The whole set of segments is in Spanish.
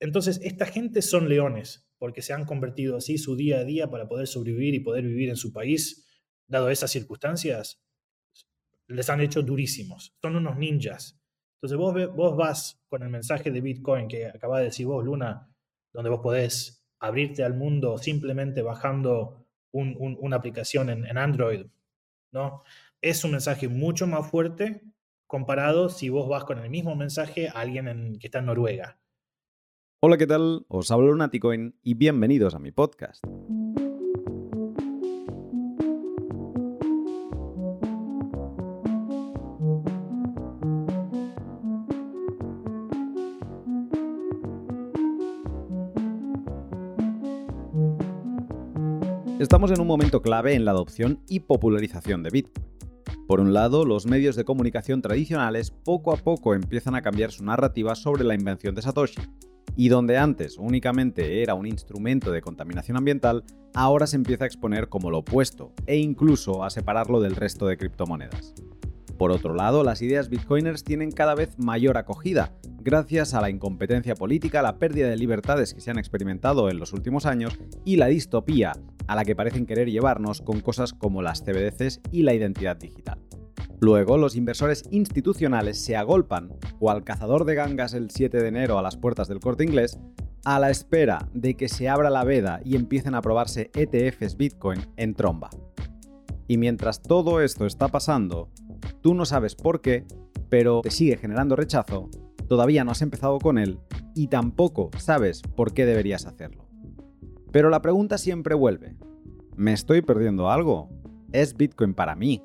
Entonces, esta gente son leones, porque se han convertido así su día a día para poder sobrevivir y poder vivir en su país, dado esas circunstancias, les han hecho durísimos. Son unos ninjas. Entonces, vos, vos vas con el mensaje de Bitcoin que acaba de decir vos, Luna, donde vos podés abrirte al mundo simplemente bajando una aplicación en, en Android, ¿no? Es un mensaje mucho más fuerte comparado si vos vas con el mismo mensaje a alguien que está en Noruega. Hola, ¿qué tal? Os hablo Lunaticoin y bienvenidos a mi podcast. Estamos en un momento clave en la adopción y popularización de Bitcoin. Por un lado, los medios de comunicación tradicionales poco a poco empiezan a cambiar su narrativa sobre la invención de Satoshi, y donde antes únicamente era un instrumento de contaminación ambiental, ahora se empieza a exponer como lo opuesto, e incluso a separarlo del resto de criptomonedas. Por otro lado, las ideas bitcoiners tienen cada vez mayor acogida, gracias a la incompetencia política, la pérdida de libertades que se han experimentado en los últimos años y la distopía a la que parecen querer llevarnos con cosas como las CBDCs y la identidad digital. Luego, los inversores institucionales se agolpan, cual cazador de gangas el 7 de enero a las puertas del corte inglés, a la espera de que se abra la veda y empiecen a probarse ETFs Bitcoin en tromba. Y mientras todo esto está pasando, tú no sabes por qué, pero te sigue generando rechazo, todavía no has empezado con él y tampoco sabes por qué deberías hacerlo. Pero la pregunta siempre vuelve. ¿Me estoy perdiendo algo? ¿Es Bitcoin para mí?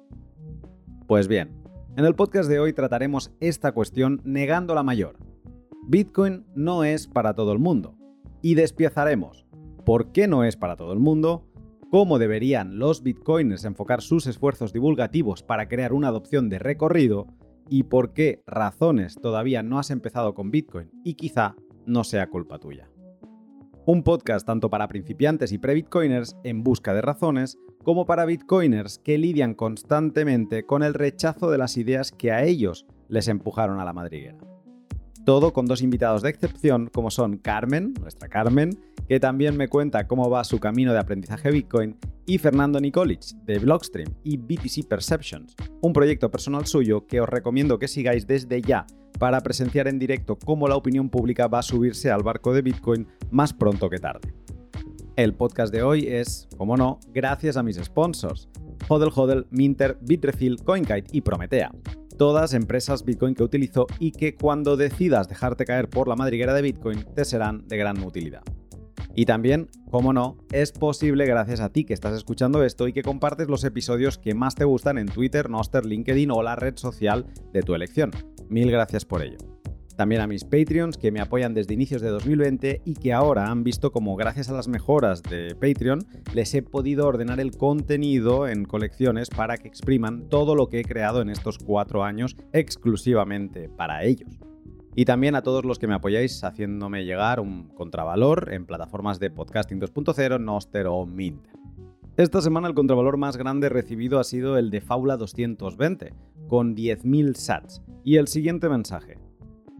Pues bien, en el podcast de hoy trataremos esta cuestión negando la mayor. Bitcoin no es para todo el mundo. Y despiezaremos por qué no es para todo el mundo, cómo deberían los bitcoiners enfocar sus esfuerzos divulgativos para crear una adopción de recorrido y por qué razones todavía no has empezado con Bitcoin y quizá no sea culpa tuya. Un podcast tanto para principiantes y pre-bitcoiners en busca de razones, como para bitcoiners que lidian constantemente con el rechazo de las ideas que a ellos les empujaron a la madriguera. Todo con dos invitados de excepción como son Carmen, nuestra Carmen, que también me cuenta cómo va su camino de aprendizaje Bitcoin, y Fernando Nikolic de Blockstream y BTC Perceptions, un proyecto personal suyo que os recomiendo que sigáis desde ya para presenciar en directo cómo la opinión pública va a subirse al barco de Bitcoin más pronto que tarde. El podcast de hoy es, como no, gracias a mis sponsors, Hodel Hodel, Minter, Bitrefill, CoinKite y Prometea. Todas empresas Bitcoin que utilizo y que cuando decidas dejarte caer por la madriguera de Bitcoin te serán de gran utilidad. Y también, como no, es posible gracias a ti que estás escuchando esto y que compartes los episodios que más te gustan en Twitter, Noster, LinkedIn o la red social de tu elección. Mil gracias por ello. También a mis Patreons que me apoyan desde inicios de 2020 y que ahora han visto como gracias a las mejoras de Patreon les he podido ordenar el contenido en colecciones para que expriman todo lo que he creado en estos cuatro años exclusivamente para ellos. Y también a todos los que me apoyáis haciéndome llegar un contravalor en plataformas de podcasting 2.0, Noster o Mint. Esta semana el contravalor más grande recibido ha sido el de Faula 220, con 10.000 sats. Y el siguiente mensaje.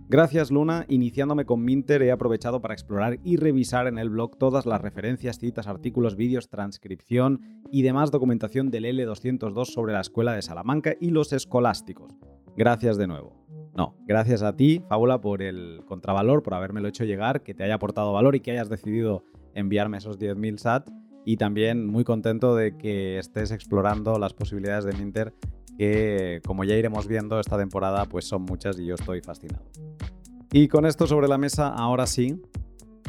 Gracias Luna, iniciándome con Minter he aprovechado para explorar y revisar en el blog todas las referencias, citas, artículos, vídeos, transcripción y demás documentación del L202 sobre la escuela de Salamanca y los escolásticos. Gracias de nuevo. No, gracias a ti, Fábula, por el contravalor, por habérmelo hecho llegar, que te haya aportado valor y que hayas decidido enviarme esos 10.000 SAT. Y también muy contento de que estés explorando las posibilidades de Minter, que como ya iremos viendo esta temporada, pues son muchas y yo estoy fascinado. Y con esto sobre la mesa, ahora sí,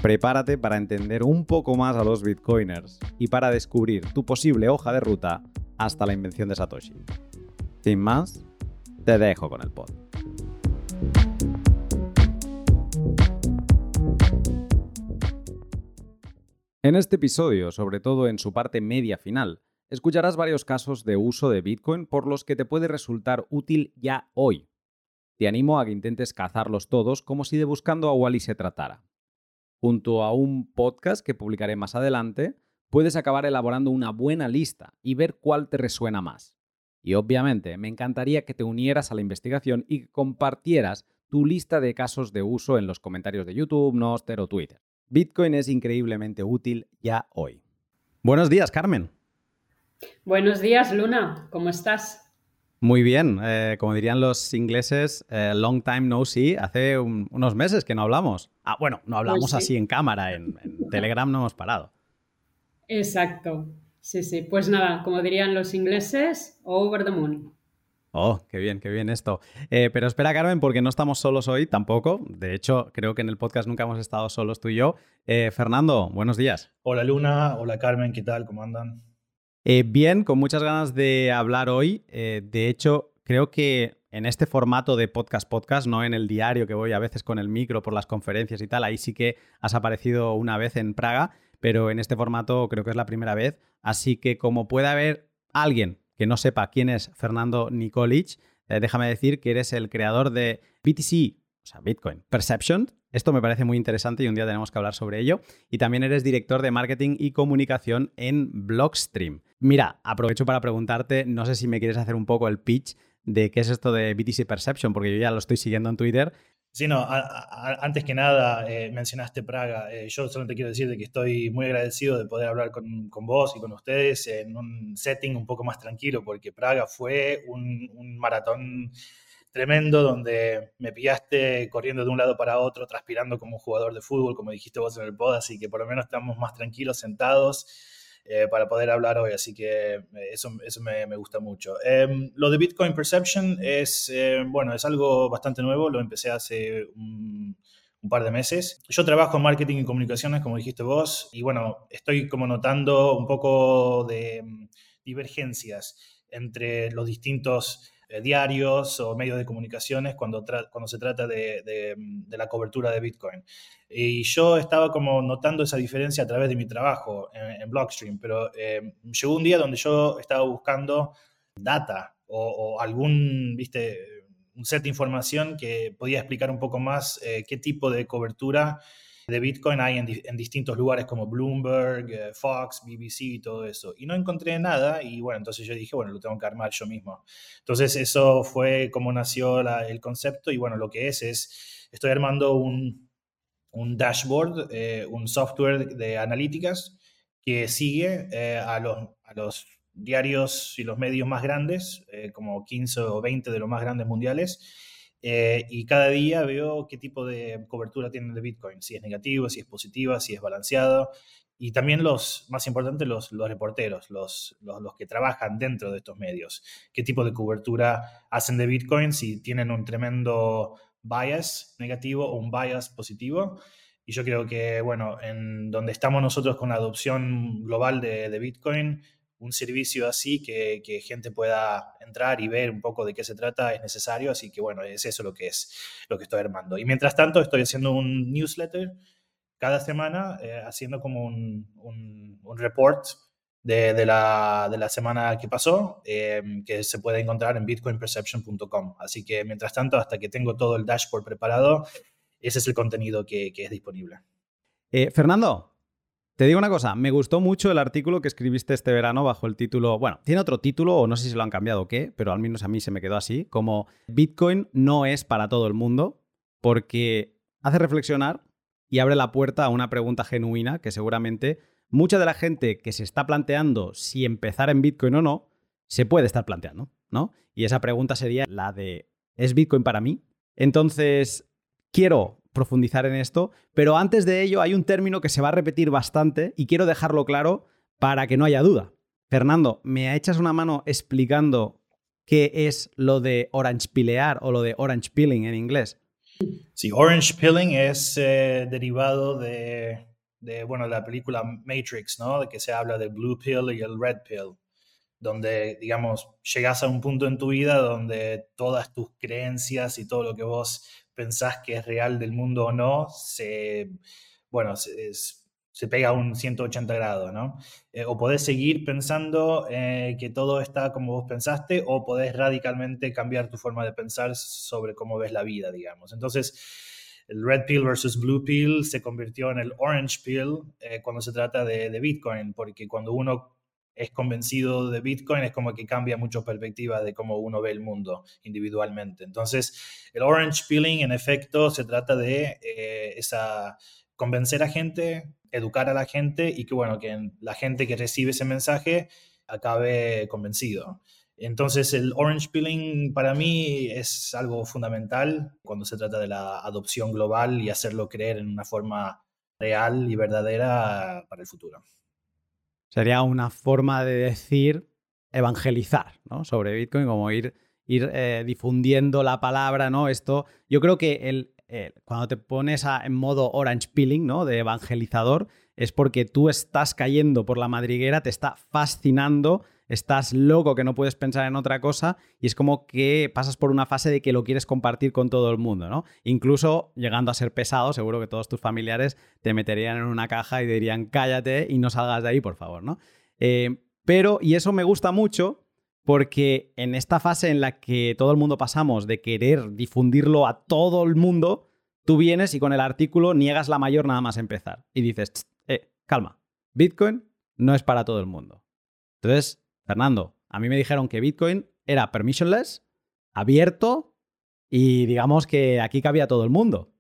prepárate para entender un poco más a los bitcoiners y para descubrir tu posible hoja de ruta hasta la invención de Satoshi. Sin más, te dejo con el pod. En este episodio, sobre todo en su parte media final, escucharás varios casos de uso de Bitcoin por los que te puede resultar útil ya hoy. Te animo a que intentes cazarlos todos como si de buscando a Wally se tratara. Junto a un podcast que publicaré más adelante, puedes acabar elaborando una buena lista y ver cuál te resuena más. Y obviamente, me encantaría que te unieras a la investigación y compartieras tu lista de casos de uso en los comentarios de YouTube, Noster o Twitter. Bitcoin es increíblemente útil ya hoy. Buenos días, Carmen. Buenos días, Luna. ¿Cómo estás? Muy bien. Eh, como dirían los ingleses, eh, long time no see. Hace unos meses que no hablamos. Ah, bueno, no hablamos pues así en cámara. En, en Telegram no hemos parado. Exacto. Sí, sí. Pues nada, como dirían los ingleses, over the moon. Oh, qué bien, qué bien esto. Eh, pero espera, Carmen, porque no estamos solos hoy tampoco. De hecho, creo que en el podcast nunca hemos estado solos tú y yo. Eh, Fernando, buenos días. Hola Luna, hola Carmen, ¿qué tal? ¿Cómo andan? Eh, bien, con muchas ganas de hablar hoy. de hecho, creo que en este formato de podcast podcast, no en el diario que voy a veces con el micro por las conferencias y tal, ahí sí que has aparecido una vez en Praga, pero en este formato creo que es la primera vez. Así que como puede haber alguien que no sepa quién es Fernando Nikolic, eh, déjame decir que eres el creador de BTC, o sea, Bitcoin Perception. Esto me parece muy interesante y un día tenemos que hablar sobre ello. Y también eres director de marketing y comunicación en Blockstream. Mira, aprovecho para preguntarte, no sé si me quieres hacer un poco el pitch de qué es esto de BTC Perception, porque yo ya lo estoy siguiendo en Twitter Sí, no, antes que nada eh, mencionaste Praga. Eh, yo solamente quiero decir que estoy muy agradecido de poder hablar con, vos y con ustedes en un setting un poco más tranquilo, porque Praga fue un, maratón tremendo donde me pillaste corriendo de un lado para otro, transpirando como un jugador de fútbol, como dijiste vos en el pod, así que por lo menos estamos más tranquilos, sentados eh, para poder hablar hoy, así que eh, eso, eso me, gusta mucho. Em, lo de Bitcoin Perception es, eh, bueno, es algo bastante nuevo, lo empecé hace un, un, par de meses. Yo trabajo en marketing y comunicaciones, como dijiste vos, y bueno, estoy como notando un poco de mm, divergencias entre los distintos diarios o medios de comunicaciones cuando, cuando se trata de, de, la cobertura de Bitcoin. Y yo estaba como notando esa diferencia a través de mi trabajo en, Blockstream, pero eh, llegó un día donde yo estaba buscando data o, algún, viste, un set de información que podía explicar un poco más eh, qué tipo de cobertura de Bitcoin hay en, distintos lugares como Bloomberg, eh, Fox, BBC y todo eso. Y no encontré nada y bueno, entonces yo dije, bueno, lo tengo que armar yo mismo. Entonces eso fue como nació el concepto y bueno, lo que es es, estoy armando un, dashboard, eh, un software de analíticas que sigue eh, a, los, a los diarios y los medios más grandes, como 15 o 20 de los más grandes mundiales, eh, y cada día veo qué tipo de cobertura tiene de Bitcoin, si es negativo, si es positiva, si es balanceado. Y también los, más importante, los, los reporteros, los, los, los, que trabajan dentro de estos medios, qué tipo de cobertura hacen de Bitcoin, si tienen un tremendo bias negativo o un bias positivo. Y yo creo que, bueno, en donde estamos nosotros con la adopción global de, de Bitcoin, un servicio así que, que, gente pueda entrar y ver un poco de qué se trata es necesario, así que bueno, es eso lo que es lo que estoy armando. Y mientras tanto estoy haciendo un newsletter cada semana, eh, haciendo como un, un, report de, de, la, de, la, semana que pasó, em, que se puede encontrar en bitcoinperception.com. Así que mientras tanto, hasta que tengo todo el dashboard preparado, ese es el contenido que, que es disponible. Eh, Fernando, te digo una cosa, me gustó mucho el artículo que escribiste este verano bajo el título, bueno, tiene otro título o no sé si lo han cambiado o qué, pero al menos a mí se me quedó así, como Bitcoin no es para todo el mundo, porque hace reflexionar y abre la puerta a una pregunta genuina que seguramente mucha de la gente que se está planteando si empezar en Bitcoin o no, se puede estar planteando, ¿no? Y esa pregunta sería la de, ¿es Bitcoin para mí? Entonces, quiero profundizar en esto, pero antes de ello hay un término que se va a repetir bastante y quiero dejarlo claro para que no haya duda. Fernando, ¿me echas una mano explicando qué es lo de orange pilear o lo de orange peeling en inglés? Sí, orange peeling es eh, derivado de, de, bueno, la película Matrix, ¿no? De que se habla del blue pill y el red pill donde, digamos, llegas a un punto en tu vida donde todas tus creencias y todo lo que vos pensás que es real del mundo o no, se, bueno, se, se pega a un 180 grados, ¿no? Eh, o podés seguir pensando eh, que todo está como vos pensaste, o podés radicalmente cambiar tu forma de pensar sobre cómo ves la vida, digamos. Entonces, el red pill versus blue pill se convirtió en el orange pill eh, cuando se trata de, de, Bitcoin, porque cuando uno es convencido de Bitcoin, es como que cambia mucho perspectiva de cómo uno ve el mundo individualmente. Entonces, el orange peeling, en efecto, se trata de eh, esa, convencer a gente, educar a la gente y que, bueno, que la gente que recibe ese mensaje acabe convencido. Entonces, el orange peeling para mí es algo fundamental cuando se trata de la adopción global y hacerlo creer en una forma real y verdadera para el futuro. Sería una forma de decir evangelizar ¿no? sobre Bitcoin, como ir, ir eh, difundiendo la palabra, ¿no? Esto, yo creo que el, cuando te pones en modo orange peeling, ¿no? De evangelizador, es porque tú estás cayendo por la madriguera, te está fascinando estás loco que no puedes pensar en otra cosa y es como que pasas por una fase de que lo quieres compartir con todo el mundo, ¿no? Incluso llegando a ser pesado, seguro que todos tus familiares te meterían en una caja y dirían cállate y no salgas de ahí, por favor, ¿no? Eh, pero, y eso me gusta mucho porque en esta fase en la que todo el mundo pasamos de querer difundirlo a todo el mundo, tú vienes y con el artículo niegas la mayor nada más empezar y dices, eh, calma, Bitcoin no es para todo el mundo. Entonces, Fernando, a mí me dijeron que Bitcoin era permissionless, abierto y digamos que aquí cabía todo el mundo.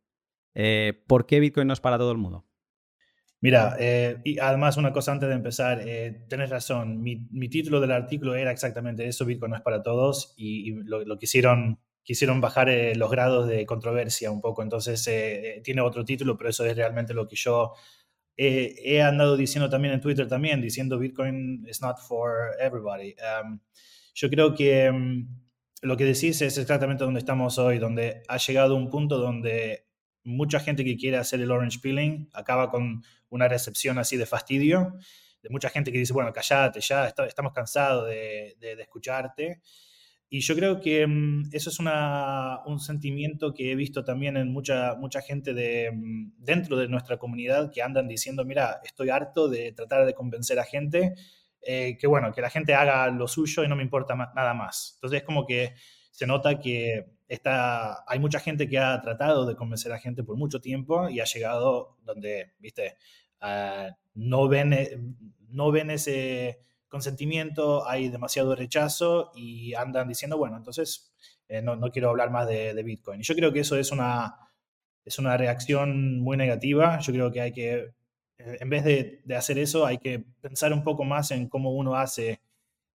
Eh, ¿Por qué Bitcoin no es para todo el mundo? Mira, eh, y además una cosa antes de empezar, eh, tenés razón, mi, título del artículo era exactamente eso, Bitcoin no es para todos, y, lo, quisieron, quisieron bajar los grados de controversia un poco, entonces tiene otro título, pero eso es realmente lo que yo he andado diciendo también en Twitter también, diciendo Bitcoin is not for everybody. Um, yo creo que um, lo que decís es exactamente donde estamos hoy, donde ha llegado un punto donde mucha gente que quiere hacer el orange peeling acaba con una recepción así de fastidio, de mucha gente que dice, bueno, callate, ya estamos cansados de, de, de escucharte. Y yo creo que mm, eso es un sentimiento que he visto también en mucha, mucha gente de, mm, dentro de nuestra comunidad que andan diciendo, mira, estoy harto de tratar de convencer a gente, eh, que bueno, que la gente haga lo suyo y no me importa nada más. Entonces es como que se nota que está, hay mucha gente que ha tratado de convencer a gente por mucho tiempo y ha llegado donde, viste, ah, no, ven, eh, no ven ese consentimiento, hay demasiado rechazo y andan diciendo, bueno, entonces eh, no, quiero hablar más de, Bitcoin. Y yo creo que eso es una, es una reacción muy negativa. Yo creo que hay que, eh, en vez de, hacer eso, hay que pensar un poco más en cómo uno hace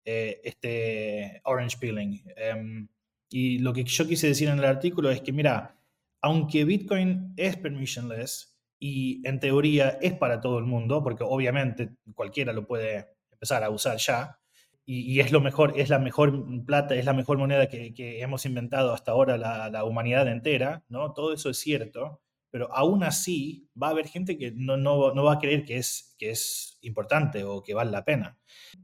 eh, este orange peeling. Em, y lo que yo quise decir en el artículo es que, mira, aunque Bitcoin es permissionless y en teoría es para todo el mundo, porque obviamente cualquiera lo puede empezar a usar ya. Y, es lo mejor, es la mejor plata, es la mejor moneda que, hemos inventado hasta ahora la, humanidad entera, ¿no? Todo eso es cierto, pero aún así va a haber gente que no, no, no va a creer que es, que es importante o que vale la pena.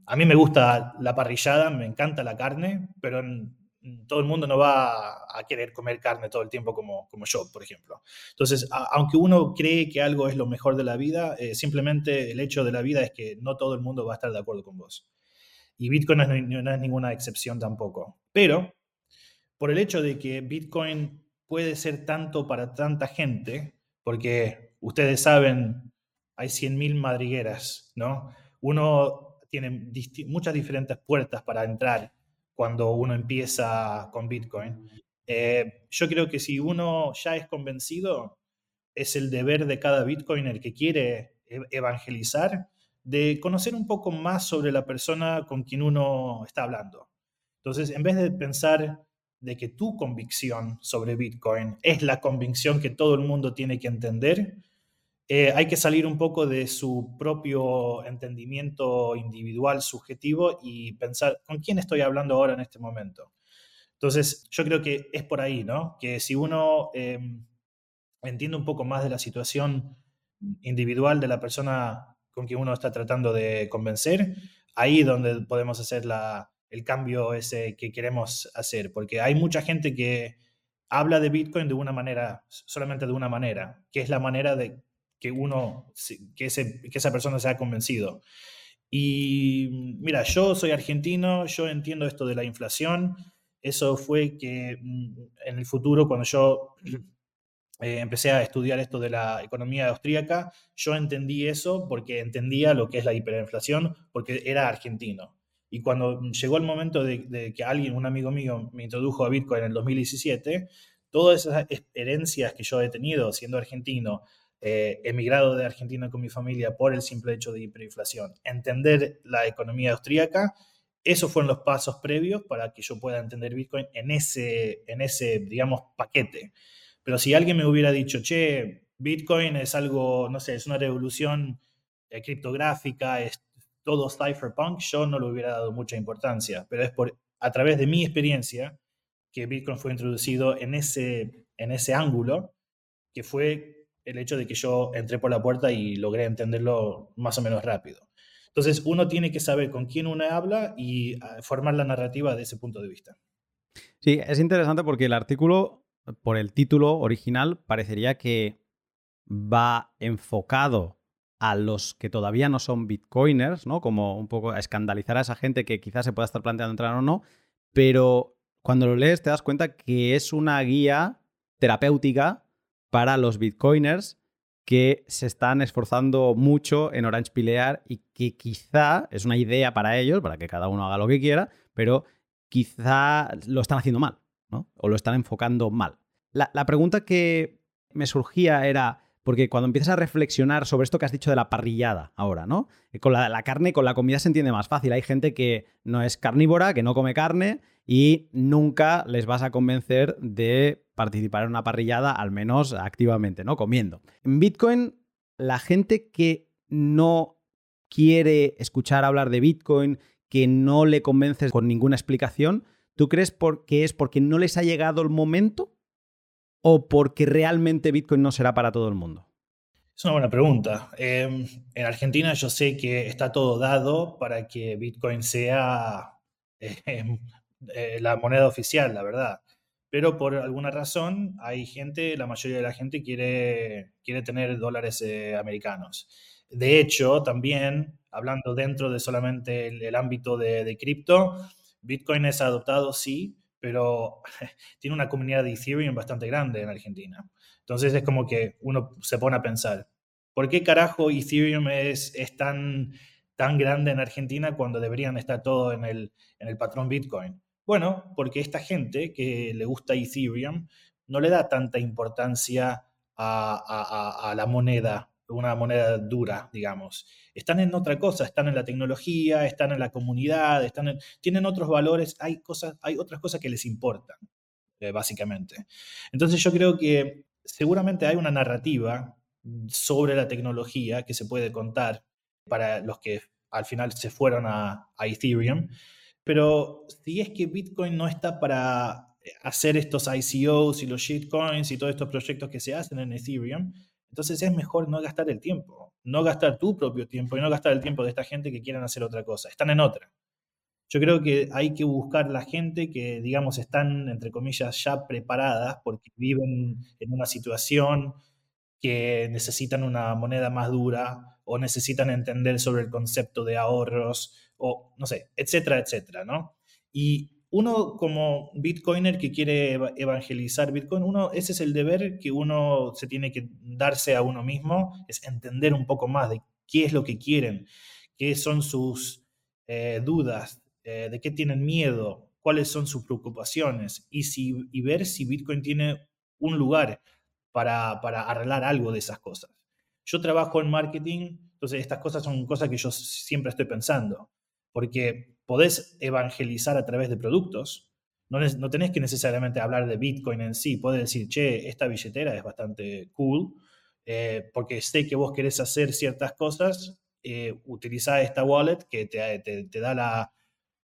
A mí me gusta la parrillada, me encanta la carne, pero todo el mundo no va a querer comer carne todo el tiempo como, como yo, por ejemplo. Entonces, aunque uno cree que algo es lo mejor de la vida, eh, simplemente el hecho de la vida es que no todo el mundo va a estar de acuerdo con vos. Y Bitcoin no es, no es ninguna excepción tampoco. Pero, por el hecho de que Bitcoin puede ser tanto para tanta gente, porque ustedes saben, hay 100.000 madrigueras, ¿no? Uno tiene muchas diferentes puertas para entrar cuando uno empieza con Bitcoin. Eh, yo creo que si uno ya es convencido, es el deber de cada Bitcoiner que quiere e-, evangelizar de conocer un poco más sobre la persona con quien uno está hablando. Entonces, en vez de pensar de que tu convicción sobre Bitcoin es la convicción que todo el mundo tiene que entender, eh, hay que salir un poco de su propio entendimiento individual, subjetivo y pensar con quién estoy hablando ahora en este momento. Entonces, yo creo que es por ahí, ¿no? Que si uno em, entiende un poco más de la situación individual de la persona con quien uno está tratando de convencer, ahí donde podemos hacer el cambio ese que queremos hacer, porque hay mucha gente que habla de Bitcoin de una manera, solamente de una manera, que es la manera de que uno, que, que esa persona se ha convencido. Y mira, yo soy argentino, yo entiendo esto de la inflación. Eso fue que mm, en el futuro, cuando yo eh, empecé a estudiar esto de la economía austríaca, yo entendí eso porque entendía lo que es la hiperinflación, porque era argentino. Y cuando llegó el momento de, que alguien, un amigo mío, me introdujo a Bitcoin en el 2017, todas esas herencias que yo he tenido siendo argentino, eh, emigrado de Argentina con mi familia por el simple hecho de hiperinflación, entender la economía austríaca, esos fueron los pasos previos para que yo pueda entender Bitcoin en ese, en ese digamos, paquete. Pero si alguien me hubiera dicho, che, Bitcoin es algo, no sé, es una revolución eh, criptográfica, es todo cypherpunk, yo no le hubiera dado mucha importancia. Pero es por, a través de mi experiencia que Bitcoin fue introducido en ese, en ese ángulo, que fue el hecho de que yo entré por la puerta y logré entenderlo más o menos rápido. Entonces, uno tiene que saber con quién uno habla y ah, formar la narrativa de ese punto de vista. Sí, es interesante porque el artículo por el título original, parecería que va enfocado a los que todavía no son bitcoiners, ¿no? Como un poco a escandalizar a esa gente que quizás se pueda estar planteando entrar o no, pero cuando lo lees te das cuenta que es una guía terapéutica para los bitcoiners que se están esforzando mucho en Orange Pilear y que quizá es una idea para ellos, para que cada uno haga lo que quiera, pero quizá lo están haciendo mal. O lo están enfocando mal. La, pregunta que me surgía era, porque cuando empiezas a reflexionar sobre esto que has dicho de la parrillada ahora, ¿no? Eh, con la, carne, con la comida se entiende más fácil. Hay gente que no es carnívora, que no come carne y nunca les vas a convencer de participar en una parrillada, al menos activamente, ¿no? Comiendo. En Bitcoin, la gente que no quiere escuchar hablar de Bitcoin, que no le convences con ninguna explicación, ¿Tú crees que es porque no les ha llegado el momento o porque realmente Bitcoin no será para todo el mundo? Es una buena pregunta. Em, en Argentina yo sé que está todo dado para que Bitcoin sea eh, la moneda oficial, la verdad. Pero por alguna razón hay gente, la mayoría de la gente quiere, quiere tener dólares eh, americanos. De hecho, también, hablando dentro de solamente el, ámbito de, de cripto, Bitcoin es adoptado, sí, pero tiene una comunidad de Ethereum bastante grande en Argentina. Entonces es como que uno se pone a pensar, ¿por qué carajo Ethereum es, es tan, tan grande en Argentina cuando deberían estar todo en el, en el patrón Bitcoin? Bueno, porque esta gente que le gusta Ethereum no le da tanta importancia a, la moneda una moneda dura, digamos. Están en otra cosa, están en la tecnología, están en la comunidad, están tienen otros valores, hay, cosas, hay otras cosas que les importan, eh, básicamente. Entonces yo creo que seguramente hay una narrativa sobre la tecnología que se puede contar para los que al final se fueron a Ethereum, pero si es que Bitcoin no está para hacer estos ICOs y los shitcoins y todos estos proyectos que se hacen en Ethereum, entonces es mejor no gastar el tiempo, no gastar tu propio tiempo y no gastar el tiempo de esta gente que quieren hacer otra cosa, están en otra. Yo creo que hay que buscar la gente que, digamos, están, entre comillas, ya preparadas porque viven en una situación que necesitan una moneda más dura o necesitan entender sobre el concepto de ahorros o, no sé, etcétera, etcétera, ¿no? Y uno como bitcoiner que quiere evangelizar Bitcoin, uno, ese es el deber que uno se tiene que darse a uno mismo, es entender un poco más de qué es lo que quieren, qué son sus eh, dudas, eh, de qué tienen miedo, cuáles son sus preocupaciones y, si, y ver si Bitcoin tiene un lugar para, para arreglar algo de esas cosas. Yo trabajo en marketing, entonces estas cosas son cosas que yo siempre estoy pensando, porque podés evangelizar a través de productos. No, no tenés que necesariamente hablar de Bitcoin en sí. Podés decir, che, esta billetera es bastante cool, eh, porque sé que vos querés hacer ciertas cosas, eh, utiliza esta wallet que te, te, da la,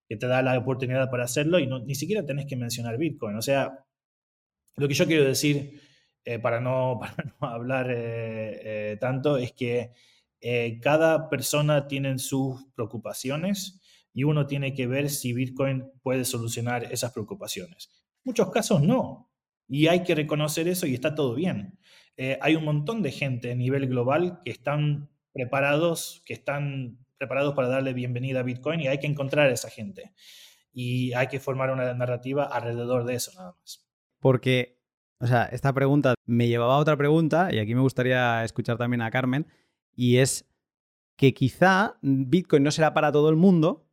que te da la oportunidad para hacerlo y no, ni siquiera tenés que mencionar Bitcoin. O sea, lo que yo quiero decir, eh, para, no, para, no, hablar eh, tanto, es que cada persona tiene sus preocupaciones y uno tiene que ver si Bitcoin puede solucionar esas preocupaciones. En muchos casos no, y hay que reconocer eso y está todo bien. Eh, hay un montón de gente a nivel global que están preparados, que están preparados para darle bienvenida a Bitcoin y hay que encontrar a esa gente. Y hay que formar una narrativa alrededor de eso nada más. Porque O sea, esta pregunta me llevaba a otra pregunta y aquí me gustaría escuchar también a Carmen y es que quizá Bitcoin no será para todo el mundo,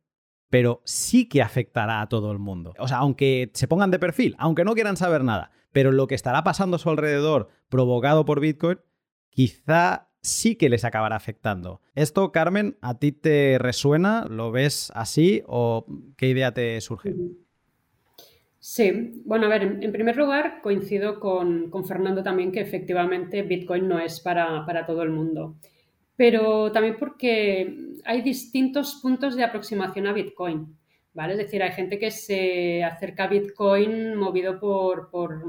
pero sí que afectará a todo el mundo. O sea, aunque se pongan de perfil, aunque no quieran saber nada, pero lo que estará pasando a su alrededor provocado por Bitcoin, quizá sí que les acabará afectando. ¿Esto, Carmen, a ti te resuena? ¿Lo ves así o qué idea te surge? Sí, bueno, a ver, en primer lugar coincido con, Fernando también que efectivamente Bitcoin no es para, para todo el mundo pero también porque hay distintos puntos de aproximación a Bitcoin. ¿vale? Es decir, hay gente que se acerca a Bitcoin movido por, por,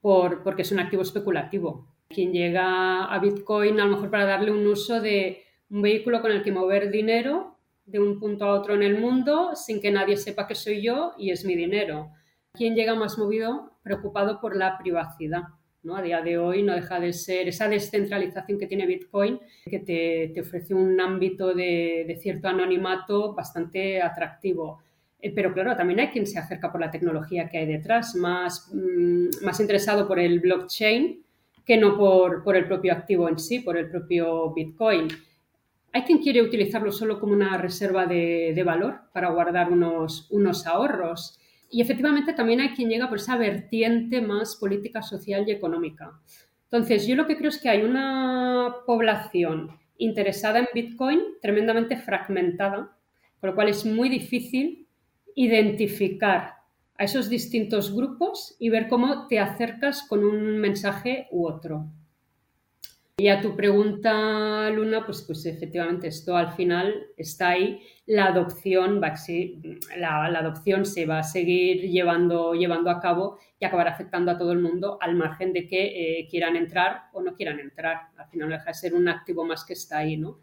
por, porque es un activo especulativo. Quien llega a Bitcoin a lo mejor para darle un uso de un vehículo con el que mover dinero de un punto a otro en el mundo sin que nadie sepa que soy yo y es mi dinero. Quien llega más movido, preocupado por la privacidad. A día de hoy no deja de ser esa descentralización que tiene Bitcoin, que te, ofrece un ámbito de, cierto anonimato bastante atractivo. Eh, pero claro, también hay quien se acerca por la tecnología que hay detrás, más, mm, interesado por el blockchain que no por, el propio activo en sí, por el propio Bitcoin. Hay quien quiere utilizarlo solo como una reserva de, valor para guardar unos ahorros. Y efectivamente también hay quien llega por esa vertiente más política, social y económica. Entonces, yo lo que creo es que hay una población interesada en Bitcoin tremendamente fragmentada, por lo cual es muy difícil identificar a esos distintos grupos y ver cómo te acercas con un mensaje u otro. Y a tu pregunta, Luna, pues, pues efectivamente esto al final está ahí. La adopción, la, la, adopción se va a seguir llevando, llevando a cabo y acabará afectando a todo el mundo al margen de que eh, quieran entrar o no quieran entrar. Al final no deja de ser un activo más que está ahí, ¿no?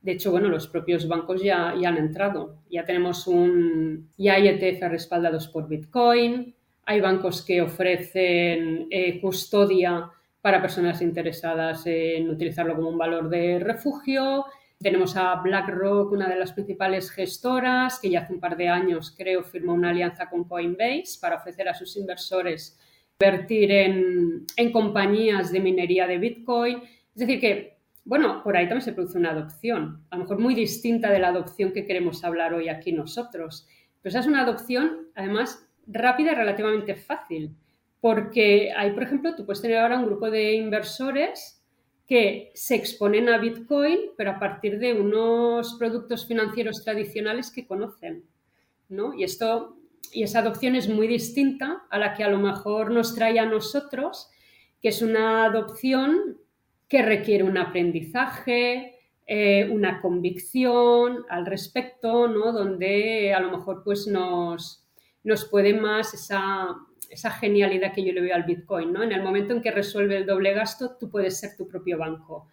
De hecho, bueno, los propios bancos ya, ya han entrado. Ya tenemos un... Ya hay ETF respaldados por Bitcoin, hay bancos que ofrecen eh, custodia para personas interesadas en utilizarlo como un valor de refugio. Tenemos a BlackRock, una de las principales gestoras, que ya hace un par de años, creo, firmó una alianza con Coinbase para ofrecer a sus inversores invertir en, en compañías de minería de Bitcoin. Es decir, que, bueno, por ahí también se produce una adopción, a lo mejor muy distinta de la adopción que queremos hablar hoy aquí nosotros. Pero esa es una adopción, además, rápida y relativamente fácil porque hay, por ejemplo, tú puedes tener ahora un grupo de inversores que se exponen a Bitcoin, pero a partir de unos productos financieros tradicionales que conocen, ¿no? Y esto y esa adopción es muy distinta a la que a lo mejor nos trae a nosotros, que es una adopción que requiere un aprendizaje, eh, una convicción al respecto, ¿no? Donde a lo mejor pues nos, nos puede más esa, esa genialidad que yo le veo al Bitcoin, ¿no? En el momento en que resuelve el doble gasto, tú puedes ser tu propio banco.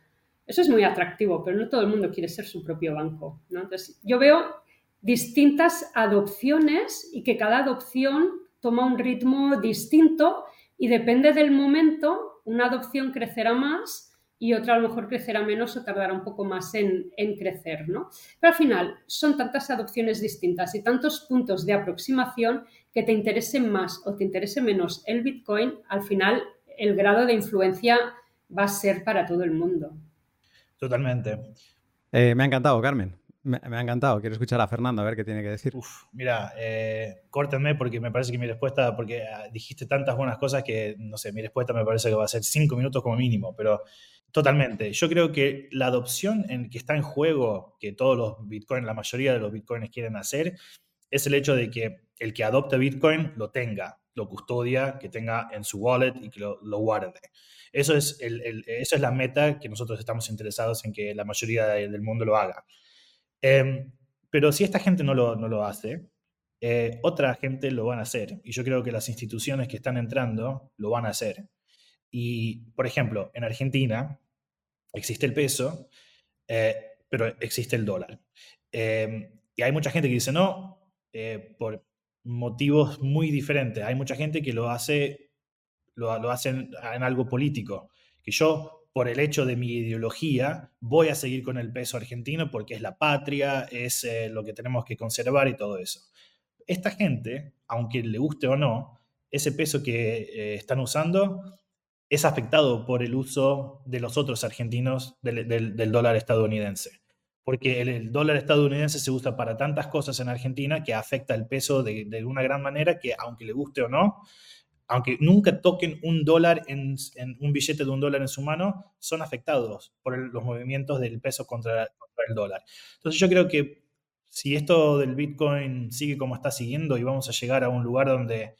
Eso es muy atractivo, pero no todo el mundo quiere ser su propio banco, ¿no? Entonces, yo veo distintas adopciones y que cada adopción toma un ritmo distinto y depende del momento, una adopción crecerá más y otra a lo mejor crecerá menos o tardará un poco más en, crecer, ¿no? Pero al final son tantas adopciones distintas y tantos puntos de aproximación que te interese más o te interese menos el Bitcoin, al final el grado de influencia va a ser para todo el mundo. Totalmente. Eh, me ha encantado, Carmen. Me, ha encantado. Quiero escuchar a Fernando a ver qué tiene que decir. Uf, mira, eh, córtenme porque me parece que mi respuesta, porque ah, dijiste tantas buenas cosas que, no sé, mi respuesta me parece que va a ser cinco minutos como mínimo, pero Totalmente. Yo creo que la adopción en que está en juego, que todos los bitcoins, la mayoría de los bitcoins quieren hacer, es el hecho de que el que adopte Bitcoin lo tenga, lo custodia, que tenga en su wallet y que lo, guarde. Eso es, el, eso es la meta que nosotros estamos interesados en que la mayoría del mundo lo haga. Em, pero si esta gente no lo, no lo hace, eh, otra gente lo van a hacer. Y yo creo que las instituciones que están entrando lo van a hacer. Y, por ejemplo, en Argentina existe el peso, eh, pero existe el dólar. Em, y hay mucha gente que dice no, eh, por motivos muy diferentes. Hay mucha gente que lo hace, lo, lo en, algo político. Que yo, por el hecho de mi ideología, voy a seguir con el peso argentino porque es la patria, es eh, lo que tenemos que conservar y todo eso. Esta gente, aunque le guste o no, ese peso que eh, están usando es afectado por el uso de los otros argentinos del, dólar estadounidense. Porque el, dólar estadounidense se usa para tantas cosas en Argentina que afecta el peso de, de una gran manera que, aunque le guste o no, aunque nunca toquen un dólar en, un billete de un dólar en su mano, son afectados por los movimientos del peso contra, el dólar. Entonces yo creo que si esto del Bitcoin sigue como está siguiendo y vamos a llegar a un lugar donde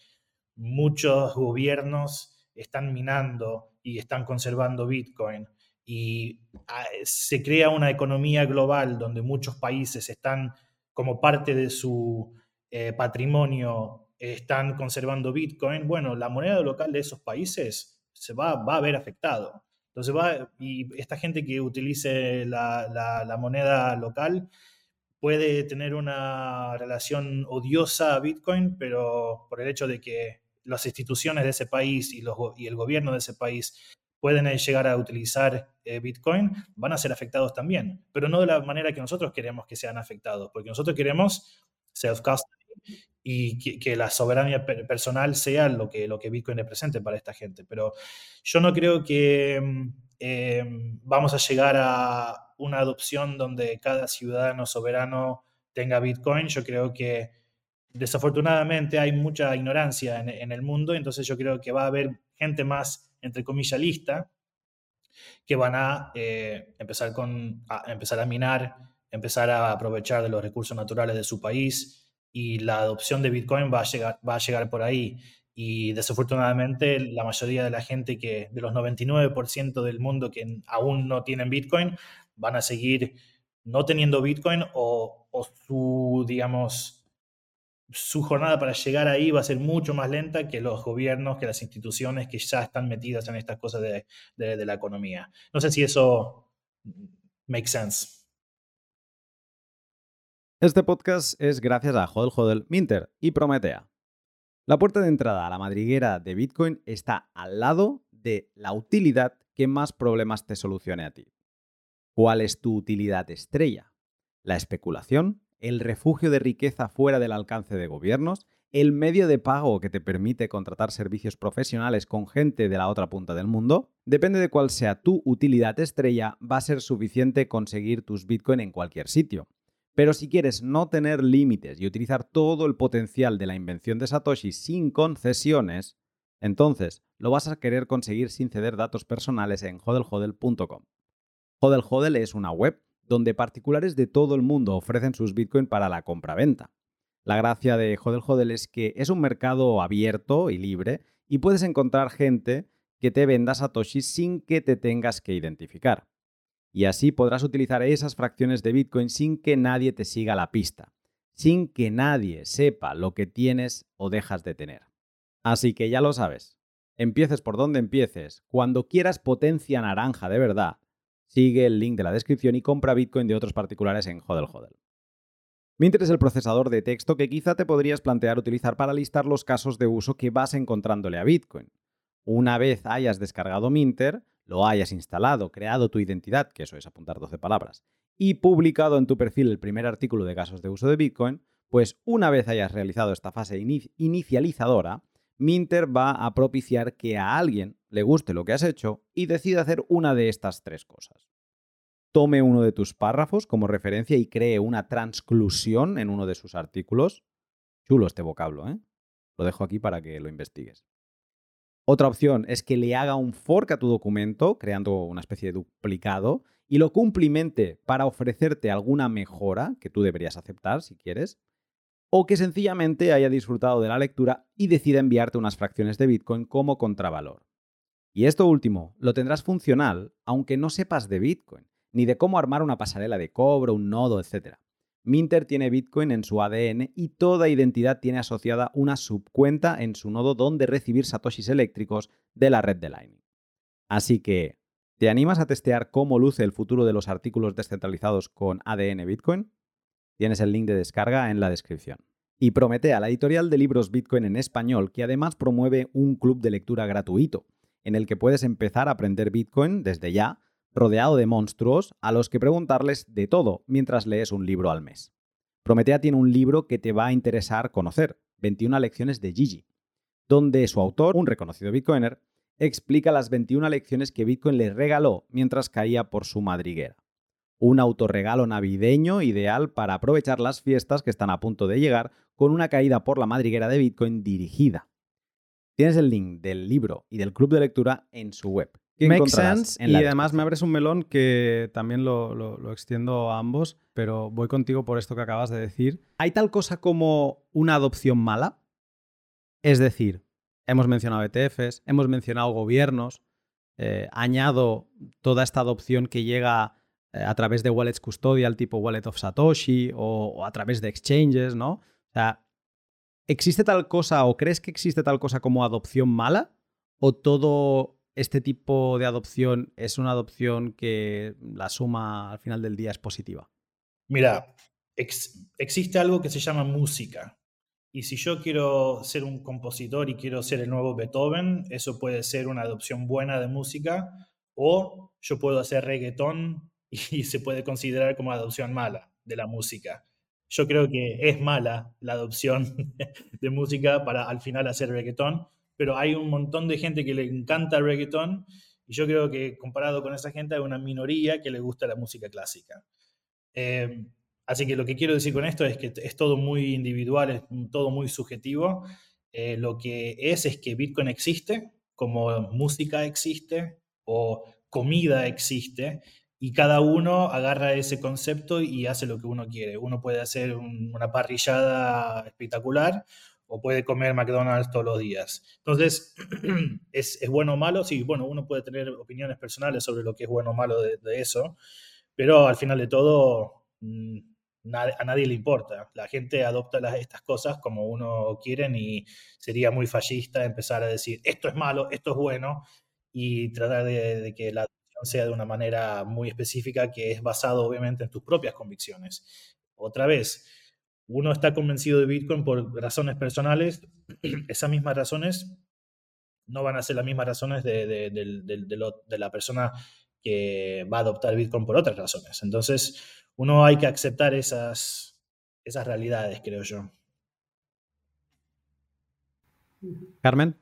muchos gobiernos están minando y están conservando Bitcoin y ah, se crea una economía global donde muchos países están como parte de su eh, patrimonio están conservando Bitcoin, bueno, la moneda local de esos países se va, va a ver afectado. Entonces va, y esta gente que utilice la, moneda local puede tener una relación odiosa a Bitcoin, pero por el hecho de que las instituciones de ese país y, los, y el gobierno de ese país pueden llegar a utilizar eh, Bitcoin, van a ser afectados también, pero no de la manera que nosotros queremos que sean afectados, porque nosotros queremos self-custody y que, la soberanía personal sea lo que, lo que Bitcoin represente para esta gente. Pero yo no creo que mm, em, vamos a llegar a una adopción donde cada ciudadano soberano tenga Bitcoin. Yo creo que desafortunadamente hay mucha ignorancia en, el mundo, entonces yo creo que va a haber gente más, entre comillas, lista, que van a, eh, empezar, con, a empezar a minar, empezar a aprovechar de los recursos naturales de su país, y la adopción de Bitcoin va a llegar, va a llegar por ahí. Y desafortunadamente la mayoría de la gente que, de los 99% del mundo que aún no tienen Bitcoin, van a seguir no teniendo Bitcoin o, su, digamos, su jornada para llegar ahí va a ser mucho más lenta que los gobiernos, que las instituciones que ya están metidas en estas cosas de, la economía. No sé si eso makes sense. Este podcast es gracias a Hodel Hodel, Minter y Prometea. La puerta de entrada a la madriguera de Bitcoin está al lado de la utilidad que más problemas te solucione a ti. ¿Cuál es tu utilidad estrella? ¿La especulación? ¿El refugio de riqueza fuera del alcance de gobiernos? ¿El medio de pago que te permite contratar servicios profesionales con gente de la otra punta del mundo? Depende de cuál sea tu utilidad estrella, va a ser suficiente conseguir tus Bitcoin en cualquier sitio. Pero si quieres no tener límites y utilizar todo el potencial de la invención de Satoshi sin concesiones, entonces lo vas a querer conseguir sin ceder datos personales en hodelhodel.com. Hodelhodel es una web donde particulares de todo el mundo ofrecen sus Bitcoin para la compra-venta. La gracia de Hodelhodel es que es un mercado abierto y libre y puedes encontrar gente que te venda Satoshi sin que te tengas que identificar y así podrás utilizar esas fracciones de Bitcoin sin que nadie te siga la pista, sin que nadie sepa lo que tienes o dejas de tener. Así que ya lo sabes, empieces por donde empieces, cuando quieras potencia naranja de verdad, sigue el link de la descripción y compra Bitcoin de otros particulares en Hodel Hodel. Mint es el procesador de texto que quizá te podrías plantear utilizar para listar los casos de uso que vas encontrándole a Bitcoin. Una vez hayas descargado Minter, lo hayas instalado, creado tu identidad, que eso es apuntar 12 palabras, y publicado en tu perfil el primer artículo de casos de uso de Bitcoin, pues una vez hayas realizado esta fase inicializadora, Minter va a propiciar que a alguien le guste lo que has hecho y decida hacer una de estas tres cosas. Tome uno de tus párrafos como referencia y cree una transclusión en uno de sus artículos. Chulo este vocablo, ¿eh? Lo dejo aquí para que lo investigues. Otra opción es que le haga un fork a tu documento, creando una especie de duplicado, y lo cumplimente para ofrecerte alguna mejora que tú deberías aceptar si quieres, o que sencillamente haya disfrutado de la lectura y decida enviarte unas fracciones de Bitcoin como contravalor. Y esto último lo tendrás funcional aunque no sepas de Bitcoin, ni de cómo armar una pasarela de cobro, un nodo, etc. Minter tiene Bitcoin en su ADN y toda identidad tiene asociada una subcuenta en su nodo donde recibir satoshis eléctricos de la red de Lightning. Así que, ¿te animas a testear cómo luce el futuro de los artículos descentralizados con ADN Bitcoin? Tienes el link de descarga en la descripción. Y Prometea, la editorial de libros Bitcoin en español, que además promueve un club de lectura gratuito, en el que puedes empezar a aprender Bitcoin desde ya rodeado de monstruos a los que preguntarles de todo mientras lees un libro al mes. Prometea tiene un libro que te va a interesar conocer, 21 lecciones de Gigi. donde su autor, un reconocido bitcoiner, explica las 21 lecciones que Bitcoin le regaló mientras caía por su madriguera. Un autorregalo navideño ideal para aprovechar las fiestas que están a punto de llegar con una caída por la madriguera de Bitcoin dirigida. Tienes el link del libro y del club de lectura en su web. Make sense y además me abres un melón que también lo, lo, extiendo a ambos, pero voy contigo por esto que acabas de decir. ¿Hay tal cosa como una adopción mala? Es decir, hemos mencionado ETFs, hemos mencionado gobiernos, eh, añado toda esta adopción que llega a través de wallets custodial tipo Wallet of Satoshi o, a través de exchanges, ¿no? O sea, ¿existe tal cosa o crees que existe tal cosa como adopción mala? ¿O todo este tipo de adopción es una adopción que la suma al final del día es positiva? Mira, existe algo que se llama música. Y si yo quiero ser un compositor y quiero ser el nuevo Beethoven, eso puede ser una adopción buena de música. O yo puedo hacer reggaetón y se puede considerar como adopción mala de la música. Yo creo que es mala la adopción de música para al final hacer reggaetón, pero hay un montón de gente que le encanta el reggaetón y yo creo que comparado con esa gente hay una minoría que le gusta la música clásica. Eh, así que lo que quiero decir con esto es que es todo muy individual, es todo muy subjetivo. Eh, lo que es es que Bitcoin existe, como música existe o comida existe, y cada uno agarra ese concepto y hace lo que uno quiere. Uno puede hacer una parrillada espectacular o puede comer McDonald's todos los días. Entonces, ¿es, bueno o malo? Sí, bueno, uno puede tener opiniones personales sobre lo que es bueno o malo de, eso, pero al final de todo, mm, a nadie le importa. La gente adopta estas cosas como uno quiere y sería muy fallista empezar a decir, esto es malo, esto es bueno, y tratar de que la sea de una manera muy específica que es basado obviamente en tus propias convicciones. Otra vez, uno está convencido de Bitcoin por razones personales, esas mismas razones no van a ser las mismas razones de, la persona que va a adoptar Bitcoin por otras razones. Entonces, uno hay que aceptar esas, esas realidades, creo yo. Carmen.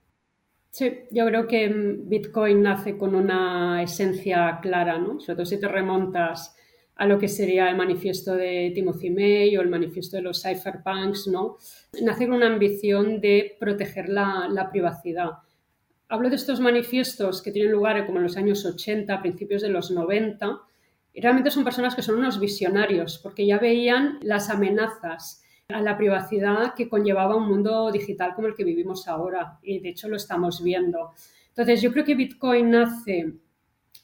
Sí, yo creo que Bitcoin nace con una esencia clara, ¿no? Sobre todo si te remontas a lo que sería el manifiesto de Timothy May o el manifiesto de los cypherpunks, ¿no? Nace con una ambición de proteger la, privacidad. Hablo de estos manifiestos que tienen lugar como en los años 80, principios de los 90, y realmente son personas que son unos visionarios, porque ya veían las amenazas a la privacidad que conllevaba un mundo digital como el que vivimos ahora y de hecho lo estamos viendo. Entonces yo creo que Bitcoin nace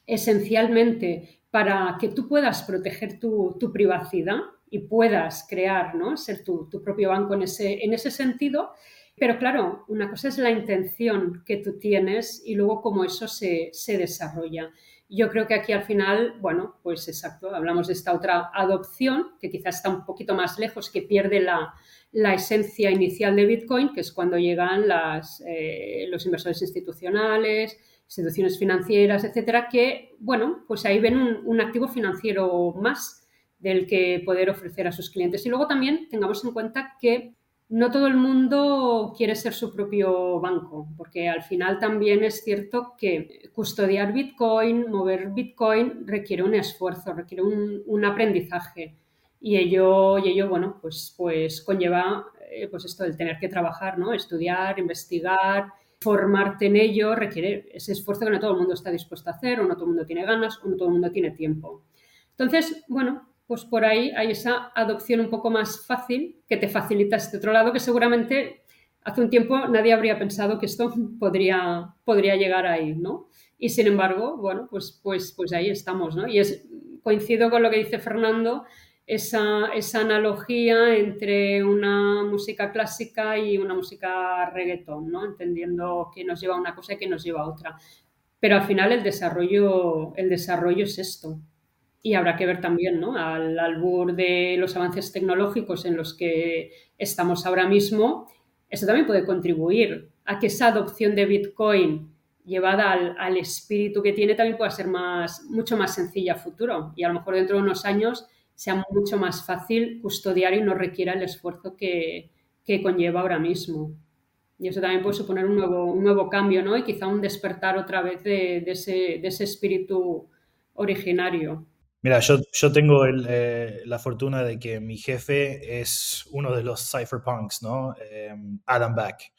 esencialmente para que tú puedas proteger tu, privacidad y puedas crear, ¿no? ser tu, propio banco en ese, en ese sentido. Pero claro, una cosa es la intención que tú tienes y luego cómo eso se, se desarrolla. Yo creo que aquí al final, bueno, pues exacto, hablamos de esta otra adopción que quizás está un poquito más lejos, que pierde la, esencia inicial de Bitcoin, que es cuando llegan las, eh, los inversores institucionales, instituciones financieras, etcétera, que, bueno, pues ahí ven un activo financiero más del que poder ofrecer a sus clientes. Y luego también tengamos en cuenta que no todo el mundo quiere ser su propio banco, porque al final también es cierto que custodiar Bitcoin, mover Bitcoin requiere un esfuerzo, requiere un, aprendizaje. Y ello, y ello, bueno, pues, pues conlleva eh, pues esto del tener que trabajar, ¿no? Estudiar, investigar, formarte en ello, requiere ese esfuerzo que no todo el mundo está dispuesto a hacer, o no todo el mundo tiene ganas, o no todo el mundo tiene tiempo. Entonces, bueno, pues por ahí hay esa adopción un poco más fácil que te facilita este otro lado que seguramente hace un tiempo nadie habría pensado que esto podría, podría llegar ahí, ¿no? Y sin embargo, bueno, pues, pues, pues ahí estamos, ¿no? Y es, coincido con lo que dice Fernando, esa, esa analogía entre una música clásica y una música reggaetón, ¿no? Entendiendo que nos lleva a una cosa y que nos lleva a otra. Pero al final el desarrollo, el desarrollo es esto, y habrá que ver también, ¿no? Al albur de los avances tecnológicos en los que estamos ahora mismo, eso también puede contribuir a que esa adopción de Bitcoin llevada al, espíritu que tiene también pueda ser más, mucho más sencilla a futuro. Y a lo mejor dentro de unos años sea mucho más fácil custodiar y no requiera el esfuerzo que, que conlleva ahora mismo. Y eso también puede suponer un nuevo, cambio, ¿no? Y quizá un despertar otra vez de ese, espíritu originario. Mira, yo, yo tengo eh, la fortuna de que mi jefe es uno de los cypherpunks, ¿no? Em, Adam Back.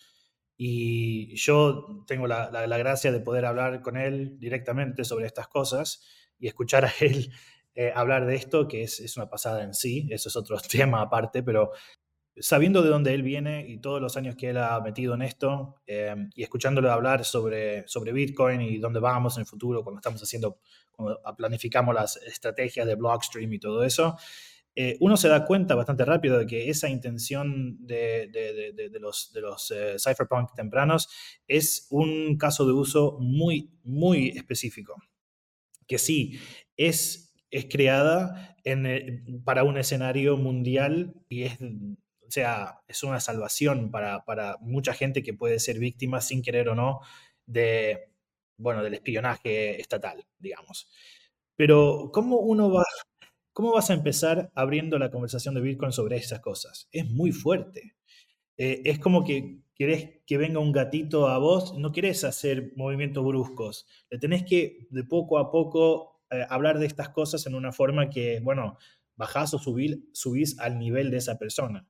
Y yo tengo la, la, gracia de poder hablar con él directamente sobre estas cosas y escuchar a él eh, hablar de esto, que es, es, una pasada en sí, eso es otro tema aparte, pero sabiendo de dónde él viene y todos los años que él ha metido en esto em, y escuchándolo hablar sobre, sobre Bitcoin y dónde vamos en el futuro cuando estamos haciendo, cuando planificamos las estrategias de Blockstream y todo eso, eh, uno se da cuenta bastante rápido de que esa intención de, de, de, los, de los eh, cypherpunk tempranos es un caso de uso muy, muy específico. Que sí, es, es creada en, para un escenario mundial y es o sea, es una salvación para, para, mucha gente que puede ser víctima sin querer o no de, bueno, del espionaje estatal, digamos. Pero ¿cómo uno va, cómo vas a empezar abriendo la conversación de Bitcoin sobre esas cosas? Es muy fuerte. Eh, es como que querés que venga un gatito a vos, no querés hacer movimientos bruscos. Le tenés que de poco a poco eh, hablar de estas cosas en una forma que, bueno, bajás o subís al nivel de esa persona.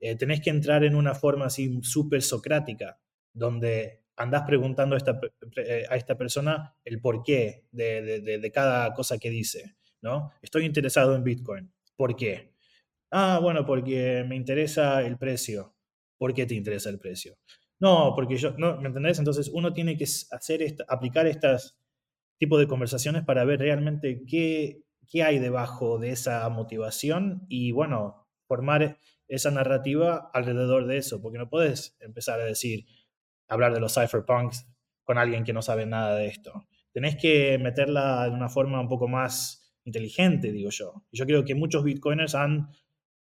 Eh, tenés que entrar en una forma así súper socrática, donde andás preguntando a esta, eh, a esta persona el porqué de, de, cada cosa que dice, ¿no? Estoy interesado en Bitcoin. ¿Por qué? Ah, bueno, porque me interesa el precio. ¿Por qué te interesa el precio? No, porque yo, no, ¿me entendés? Entonces uno tiene que hacer esta, aplicar estas tipo de conversaciones para ver realmente qué, qué hay debajo de esa motivación y, bueno, formar esa narrativa alrededor de eso, porque no puedes empezar a decir, hablar de los cypherpunks con alguien que no sabe nada de esto. Tenés que meterla de una forma un poco más inteligente, digo yo. Yo creo que muchos bitcoiners han,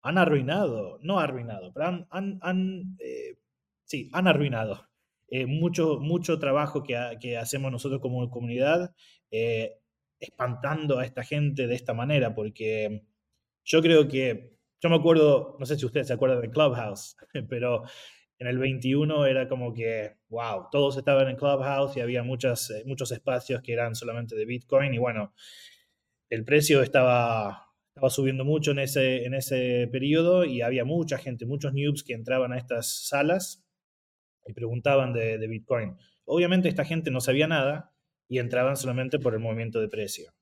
han arruinado, no arruinado, pero han, han, eh, sí, han arruinado eh, mucho, mucho trabajo que, que, hacemos nosotros como comunidad, eh, espantando a esta gente de esta manera, porque yo creo que yo me acuerdo, no sé si ustedes se acuerdan de Clubhouse, pero en el 21 era como que, wow, todos estaban en Clubhouse y había muchas, eh, muchos espacios que eran solamente de Bitcoin y bueno, el precio estaba, estaba subiendo mucho en ese, en ese periodo y había mucha gente, muchos noobs que entraban a estas salas y preguntaban de, de Bitcoin. Obviamente esta gente no sabía nada y entraban solamente por el movimiento de precio.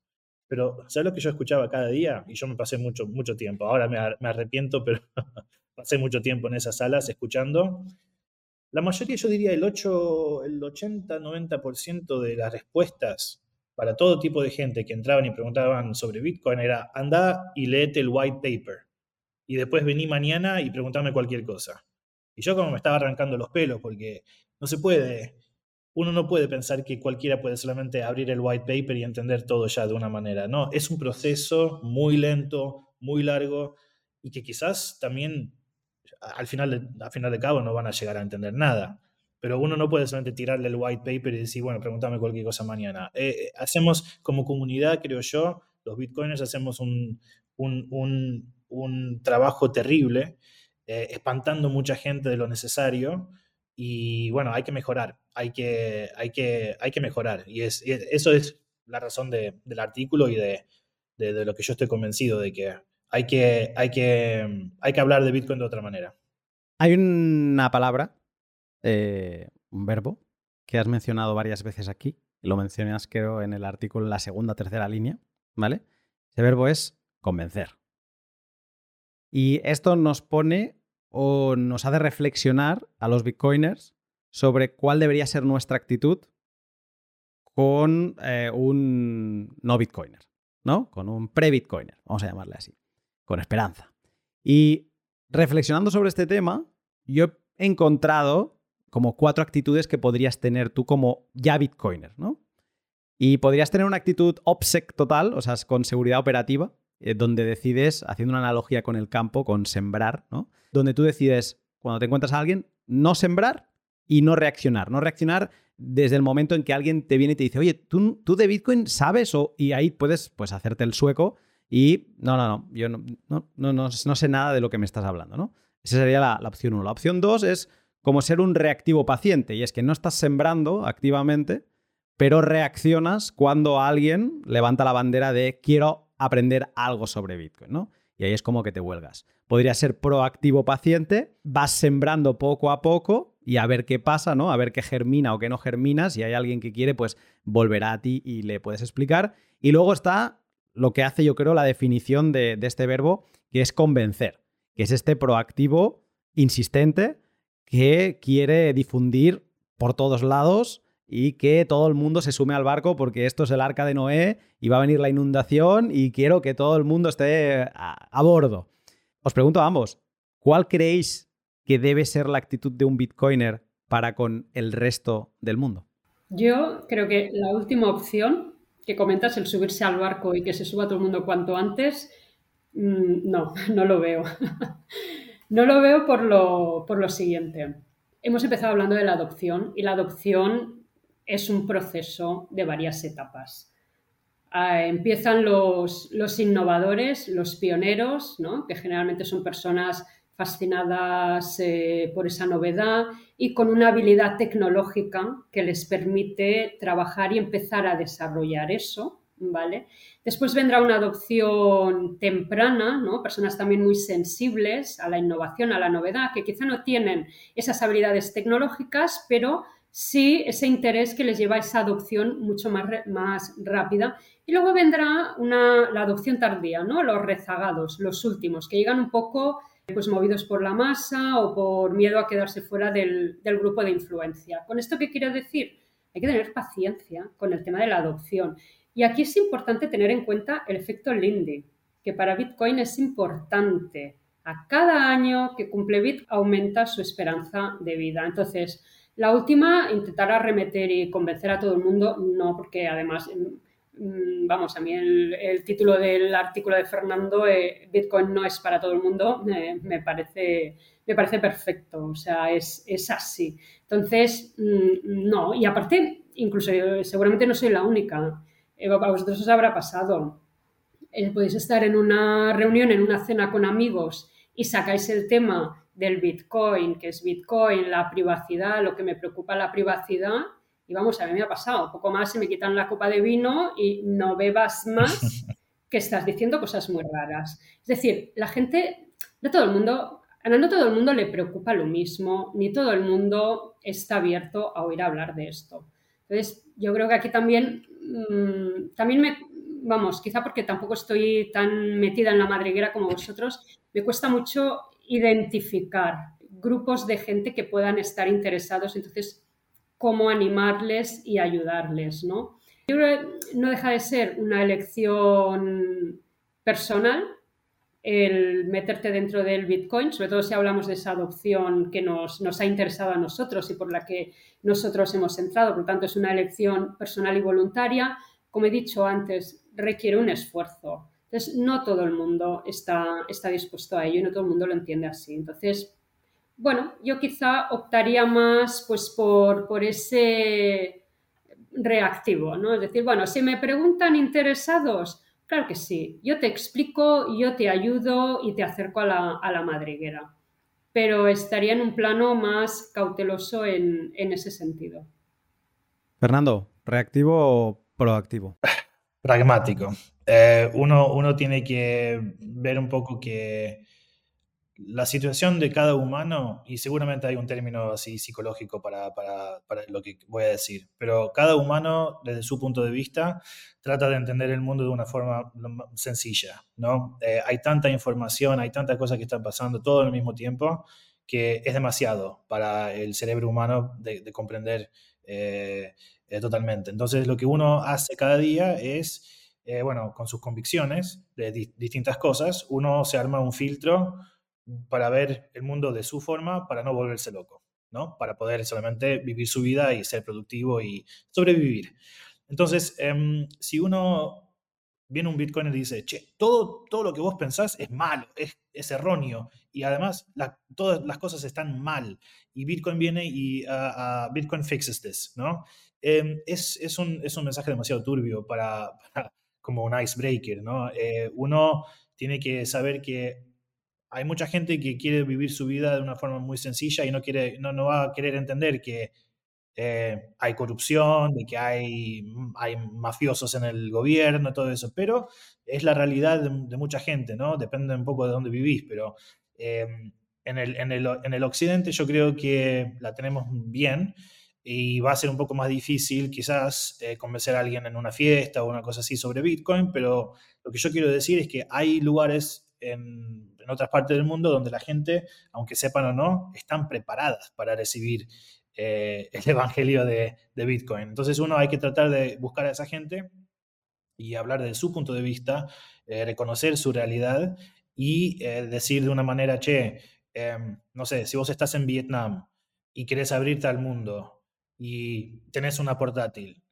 Pero, ¿sabes lo que yo escuchaba cada día? Y yo me pasé mucho, mucho tiempo. Ahora me, arrepiento, pero pasé mucho tiempo en esas salas escuchando. La mayoría, yo diría el 8, el 80, 90% de las respuestas para todo tipo de gente que entraban y preguntaban sobre Bitcoin era anda y léete el white paper. Y después vení mañana y preguntame cualquier cosa. Y yo como me estaba arrancando los pelos porque no se puede uno no puede pensar que cualquiera puede solamente abrir el white paper y entender todo ya de una manera. No, es un proceso muy lento, muy largo y que quizás también al final de, al final de cabo no van a llegar a entender nada. Pero uno no puede solamente tirarle el white paper y decir, bueno, pregúntame cualquier cosa mañana. Eh, eh, hacemos como comunidad, creo yo, los bitcoiners hacemos un, un, un, trabajo terrible, eh, espantando mucha gente de lo necesario y bueno, hay que mejorar, hay que, hay que, hay que mejorar. Y, es, eso es la razón del artículo y de, de, lo que yo estoy convencido de que hay que, hay que, hay que hablar de Bitcoin de otra manera. Hay una palabra, eh, un verbo, que has mencionado varias veces aquí. Lo mencionas, creo, en el artículo en la segunda tercera línea, ¿vale? Ese verbo es convencer. Y esto nos pone o nos hace reflexionar a los bitcoiners sobre cuál debería ser nuestra actitud con eh, un no bitcoiner, ¿no? Con un pre-bitcoiner, vamos a llamarle así, con esperanza. Y reflexionando sobre este tema, yo he encontrado como cuatro actitudes que podrías tener tú como ya bitcoiner, ¿no? Y podrías tener una actitud OPSEC total, o sea, con seguridad operativa, eh, donde decides, haciendo una analogía con el campo, con sembrar, ¿no? Donde tú decides, cuando te encuentras a alguien, no sembrar y no reaccionar. No reaccionar desde el momento en que alguien te viene y te dice, oye, ¿tú, tú de Bitcoin sabes? O, y ahí puedes pues, hacerte el sueco y no, no, no, yo no, no, no, no, sé nada de lo que me estás hablando, ¿no? Esa sería la, la opción 1. La opción 2 es como ser un reactivo paciente, y es que no estás sembrando activamente, pero reaccionas cuando alguien levanta la bandera de quiero aprender algo sobre Bitcoin, ¿no? Y ahí es como que te huelgas. Podría ser proactivo paciente, vas sembrando poco a poco y a ver qué pasa, ¿no? A ver qué germina o qué no germina. Si hay alguien que quiere, pues volverá a ti y le puedes explicar. Y luego está lo que hace, yo creo, la definición de, de este verbo, que es convencer, que es este proactivo insistente que quiere difundir por todos lados y que todo el mundo se sume al barco porque esto es el arca de Noé y va a venir la inundación y quiero que todo el mundo esté a, bordo. Os pregunto a ambos, ¿cuál creéis que debe ser la actitud de un bitcoiner para con el resto del mundo? Yo creo que la última opción que comentas, el subirse al barco y que se suba todo el mundo cuanto antes, mm, no, no lo veo. No lo veo por lo, por lo siguiente. Hemos empezado hablando de la adopción y la adopción es un proceso de varias etapas. Ah, empiezan los, los, innovadores, los pioneros, ¿no? que generalmente son personas fascinadas eh, por esa novedad y con una habilidad tecnológica que les permite trabajar y empezar a desarrollar eso. ¿vale? Después vendrá una adopción temprana, ¿no? Personas también muy sensibles a la innovación, a la novedad, que quizá no tienen esas habilidades tecnológicas, pero sí ese interés que les lleva a esa adopción mucho más, más rápida. Y luego vendrá una, la adopción tardía, ¿no? Los rezagados, los últimos, que llegan un poco pues movidos por la masa o por miedo a quedarse fuera del, del grupo de influencia. ¿Con esto qué quiero decir? Hay que tener paciencia con el tema de la adopción. Y aquí es importante tener en cuenta el efecto Lindy, que para Bitcoin es importante. A cada año que cumple Bit aumenta su esperanza de vida. Entonces, la última, intentar arremeter y convencer a todo el mundo, no, porque además, mm, vamos, a mí el, título del artículo de Fernando, eh, Bitcoin no es para todo el mundo, me, parece, me parece perfecto, o sea, es, es así. Entonces, mm, no, y aparte, incluso seguramente no soy la única. Eh, a vosotros os habrá pasado. Eh, podéis estar en una reunión, en una cena con amigos y sacáis el tema del Bitcoin, que es Bitcoin, la privacidad, lo que me preocupa la privacidad. Y vamos, a mí me ha pasado, poco más se me quitan la copa de vino y no bebas más que estás diciendo cosas muy raras. Es decir, la gente, no todo el mundo, no todo el mundo le preocupa lo mismo, ni todo el mundo está abierto a oír hablar de esto. Entonces, yo creo que aquí también Mm, también me, vamos, quizá porque tampoco estoy tan metida en la madriguera como vosotros, me cuesta mucho identificar grupos de gente que puedan estar interesados, entonces, cómo animarles y ayudarles, ¿no? No deja de ser una elección personal el meterte dentro del Bitcoin, sobre todo si hablamos de esa adopción que nos, nos, ha interesado a nosotros y por la que nosotros hemos entrado. Por lo tanto, es una elección personal y voluntaria. Como he dicho antes, requiere un esfuerzo. Entonces, no todo el mundo está, está dispuesto a ello y no todo el mundo lo entiende así. Entonces, bueno, yo quizá optaría más pues, por, por ese reactivo, ¿no? Es decir, bueno, si me preguntan interesados, Claro que sí, yo te explico, yo te ayudo y te acerco a la, madriguera, pero estaría en un plano más cauteloso en, ese sentido. Fernando, ¿reactivo o proactivo? Pragmático. Eh, uno, uno tiene que ver un poco que la situación de cada humano, y seguramente hay un término así psicológico para, para, para, lo que voy a decir, pero cada humano, desde su punto de vista, trata de entender el mundo de una forma sencilla, ¿no? Eh, hay tanta información, hay tantas cosas que están pasando todo al mismo tiempo, que es demasiado para el cerebro humano de, comprender eh, eh, totalmente. Entonces, lo que uno hace cada día es, bueno, con sus convicciones de distintas cosas, uno se arma un filtro para ver el mundo de su forma, para no volverse loco, ¿no? Para poder solamente vivir su vida y ser productivo y sobrevivir. Entonces, em, si uno viene un Bitcoin y dice, che, todo, todo lo que vos pensás es malo, es, es erróneo, y además todas las cosas están mal, y Bitcoin viene y uh, Bitcoin fixes this, ¿no? Em, es, es, un, es, un, mensaje demasiado turbio para, como un icebreaker, ¿no? Eh, uno tiene que saber que hay mucha gente que quiere vivir su vida de una forma muy sencilla y no, quiere, no, no va a querer entender que eh, hay corrupción, de que hay, hay mafiosos en el gobierno, todo eso, pero es la realidad de, mucha gente, ¿no? Depende un poco de dónde vivís, pero em, en, el, en, el, en, el, occidente yo creo que la tenemos bien y va a ser un poco más difícil quizás eh, convencer a alguien en una fiesta o una cosa así sobre Bitcoin, pero lo que yo quiero decir es que hay lugares en, en otras partes del mundo donde la gente, aunque sepan o no, están preparadas para recibir eh, el evangelio de, Bitcoin. Entonces uno hay que tratar de buscar a esa gente y hablar de su punto de vista, eh, reconocer su realidad y eh, decir de una manera, che, em, no sé, si vos estás en Vietnam y querés abrirte al mundo y tenés una portátil,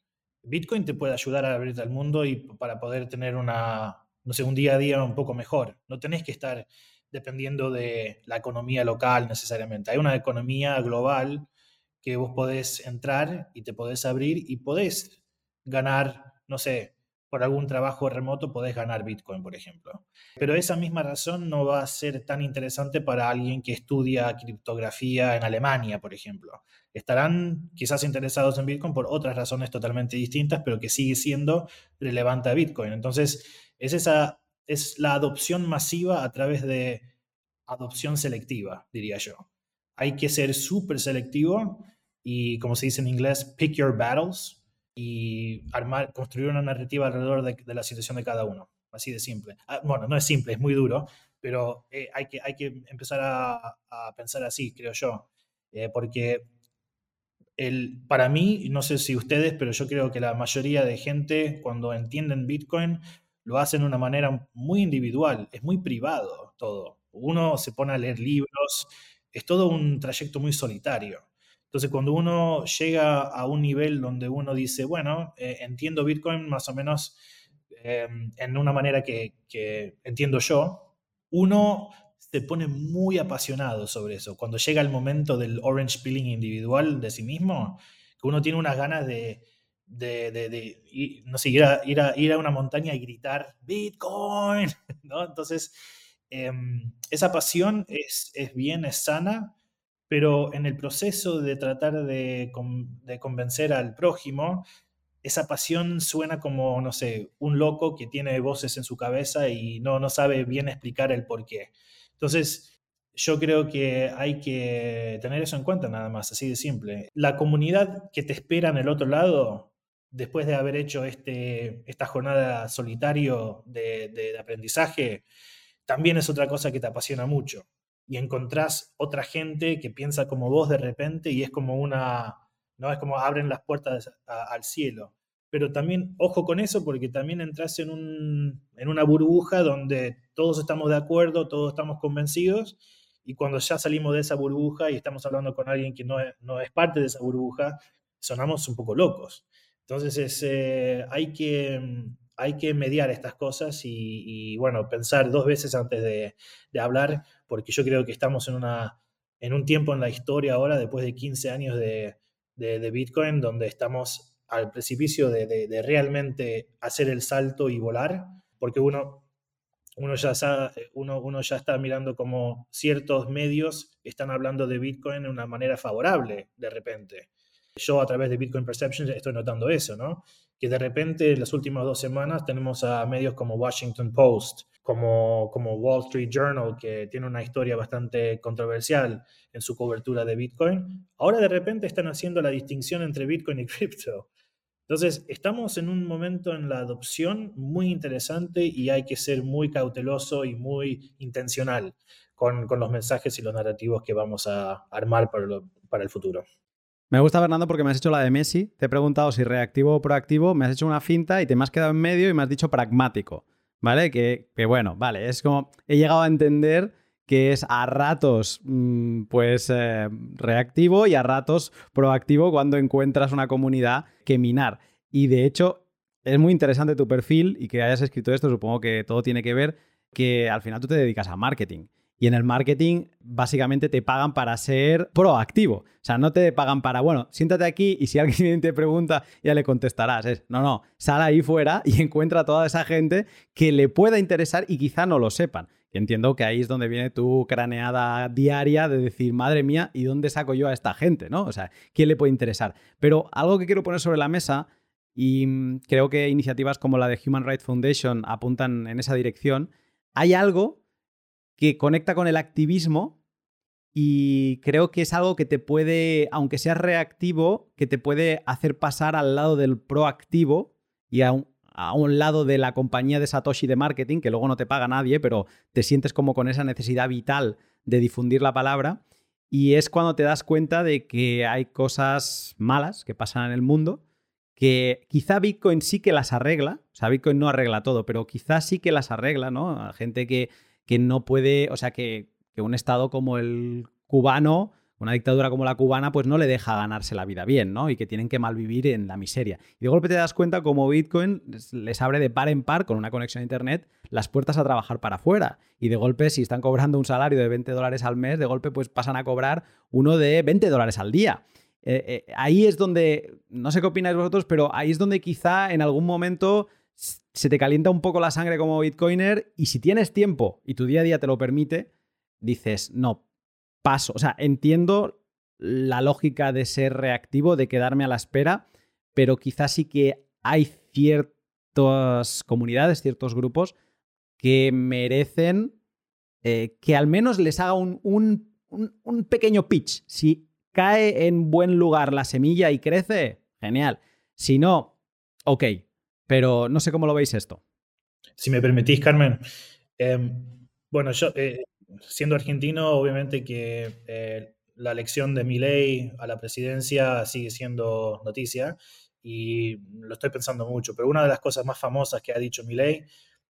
Bitcoin te puede ayudar a abrirte al mundo y para poder tener una, no sé, un día a día un poco mejor. No tenés que estar dependiendo de la economía local necesariamente. Hay una economía global que vos podés entrar y te podés abrir y podés ganar, no sé, por algún trabajo remoto podés ganar Bitcoin, por ejemplo. Pero esa misma razón no va a ser tan interesante para alguien que estudia criptografía en Alemania, por ejemplo. Estarán quizás interesados en Bitcoin por otras razones totalmente distintas, pero que sigue siendo relevante a Bitcoin. Entonces, es esa es la adopción masiva a través de adopción selectiva, diría yo. Hay que ser súper selectivo y, como se dice en inglés, pick your battles y armar, construir una narrativa alrededor de, la situación de cada uno. Así de simple. Ah, bueno, no es simple, es muy duro, pero eh, hay, que, hay que empezar a, pensar así, creo yo. Eh, porque el, para mí, no sé si ustedes, pero yo creo que la mayoría de gente cuando entienden Bitcoin lo hacen de una manera muy individual, es muy privado todo. Uno se pone a leer libros, es todo un trayecto muy solitario. Entonces, cuando uno llega a un nivel donde uno dice, bueno, eh, entiendo Bitcoin más o menos eh, en una manera que, entiendo yo, uno se pone muy apasionado sobre eso. Cuando llega el momento del orange peeling individual de sí mismo, que uno tiene unas ganas de, no sé, ir a, una montaña y gritar Bitcoin, ¿no? Entonces, em, esa pasión es, es bien, es sana, pero en el proceso de tratar de, convencer al prójimo, esa pasión suena como, no sé, un loco que tiene voces en su cabeza y no, no sabe bien explicar el por qué. Entonces, yo creo que hay que tener eso en cuenta nada más, así de simple. La comunidad que te espera en el otro lado, después de haber hecho este, esta jornada solitario de aprendizaje, también es otra cosa que te apasiona mucho y encontrás otra gente que piensa como vos de repente y es como una, ¿no? Es como abren las puertas al cielo. Pero también, ojo con eso, porque también entras en, un, en una burbuja donde todos estamos de acuerdo, todos estamos convencidos, y cuando ya salimos de esa burbuja y estamos hablando con alguien que no es, no es parte de esa burbuja, sonamos un poco locos. Entonces, es, eh, hay que hay que mediar estas cosas y, bueno, pensar dos veces antes de, hablar, porque yo creo que estamos en, una, en un tiempo en la historia ahora, después de 15 años de, Bitcoin, donde estamos al precipicio de, realmente hacer el salto y volar, porque uno, uno, ya uno, uno ya está mirando como ciertos medios están hablando de Bitcoin de una manera favorable de repente. Yo a través de Bitcoin Perception estoy notando eso, ¿no? Que de repente en las últimas dos semanas tenemos a medios como Washington Post, como, como Wall Street Journal, que tiene una historia bastante controversial en su cobertura de Bitcoin. Ahora de repente están haciendo la distinción entre Bitcoin y cripto. Entonces, estamos en un momento en la adopción muy interesante y hay que ser muy cauteloso y muy intencional con, con los mensajes y los narrativos que vamos a armar para, para el futuro. Me gusta, Fernando, porque me has hecho la de Messi. Te he preguntado si reactivo o proactivo, me has hecho una finta y te me has quedado en medio y me has dicho pragmático. ¿Vale? Que, bueno, vale, es como he llegado a entender que es a ratos mm, pues eh, reactivo y a ratos proactivo cuando encuentras una comunidad que minar. Y de hecho, es muy interesante tu perfil y que hayas escrito esto, supongo que todo tiene que ver que al final tú te dedicas a marketing. Y en el marketing, básicamente te pagan para ser proactivo. O sea, no te pagan para, bueno, siéntate aquí y si alguien te pregunta, ya le contestarás. Es, no, no, sal ahí fuera y encuentra a toda esa gente que le pueda interesar y quizá no lo sepan. Y entiendo que ahí es donde viene tu craneada diaria de decir, madre mía, ¿y dónde saco yo a esta gente? ¿no? O sea, ¿quién le puede interesar? Pero algo que quiero poner sobre la mesa, y mm, creo que iniciativas como la de Human Rights Foundation apuntan en esa dirección, hay algo que conecta con el activismo y creo que es algo que te puede, aunque sea reactivo, que te puede hacer pasar al lado del proactivo y a un, a un lado de la compañía de Satoshi de marketing, que luego no te paga nadie, pero te sientes como con esa necesidad vital de difundir la palabra. Y es cuando te das cuenta de que hay cosas malas que pasan en el mundo, que quizá Bitcoin sí que las arregla, o sea, Bitcoin no arregla todo, pero quizá sí que las arregla, ¿no? Gente que que no puede, o sea, que, un Estado como el cubano, una dictadura como la cubana, pues no le deja ganarse la vida bien, ¿no? Y que tienen que malvivir en la miseria. Y de golpe te das cuenta como Bitcoin les abre de par en par con una conexión a Internet las puertas a trabajar para afuera. Y de golpe, si están cobrando un salario de 20 dólares al mes, de golpe pues pasan a cobrar uno de 20 dólares al día. Eh, eh, ahí es donde, no sé qué opináis vosotros, pero ahí es donde quizá en algún momento se te calienta un poco la sangre como bitcoiner y si tienes tiempo y tu día a día te lo permite, dices, no, paso. O sea, entiendo la lógica de ser reactivo, de quedarme a la espera, pero quizás sí que hay ciertas comunidades, ciertos grupos que merecen eh, que al menos les haga un, un pequeño pitch. Si cae en buen lugar la semilla y crece, genial. Si no, ok, pero no sé cómo lo veis esto. Si me permitís, Carmen. Em, bueno, yo, eh, siendo argentino, obviamente que eh, la elección de Milei a la presidencia sigue siendo noticia y lo estoy pensando mucho. Pero una de las cosas más famosas que ha dicho Milei,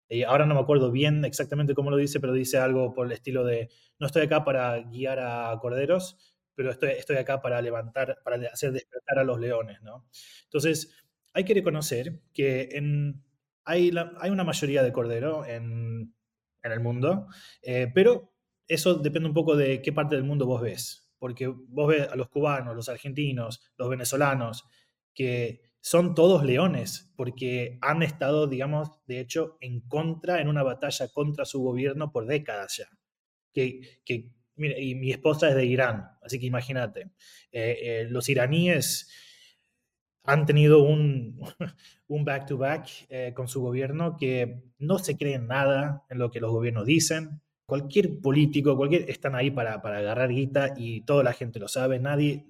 y ahora no me acuerdo bien exactamente cómo lo dice, pero dice algo por el estilo de, no estoy acá para guiar a corderos, pero estoy, estoy acá para levantar, para hacer despertar a los leones, ¿no? Entonces, hay que reconocer que hay, hay, una mayoría de cordero en, en el mundo, eh, pero eso depende un poco de qué parte del mundo vos ves, porque vos ves a los cubanos, los argentinos, los venezolanos, que son todos leones, porque han estado, digamos, de hecho, en contra, en una batalla contra su gobierno por décadas ya. Que, que y mi esposa es de Irán, así que imagínate, eh, eh, los iraníes han tenido un, un back-to-back eh, con su gobierno que no se creen nada en lo que los gobiernos dicen. Cualquier político, cualquier, están ahí para, para agarrar guita y toda la gente lo sabe. Nadie,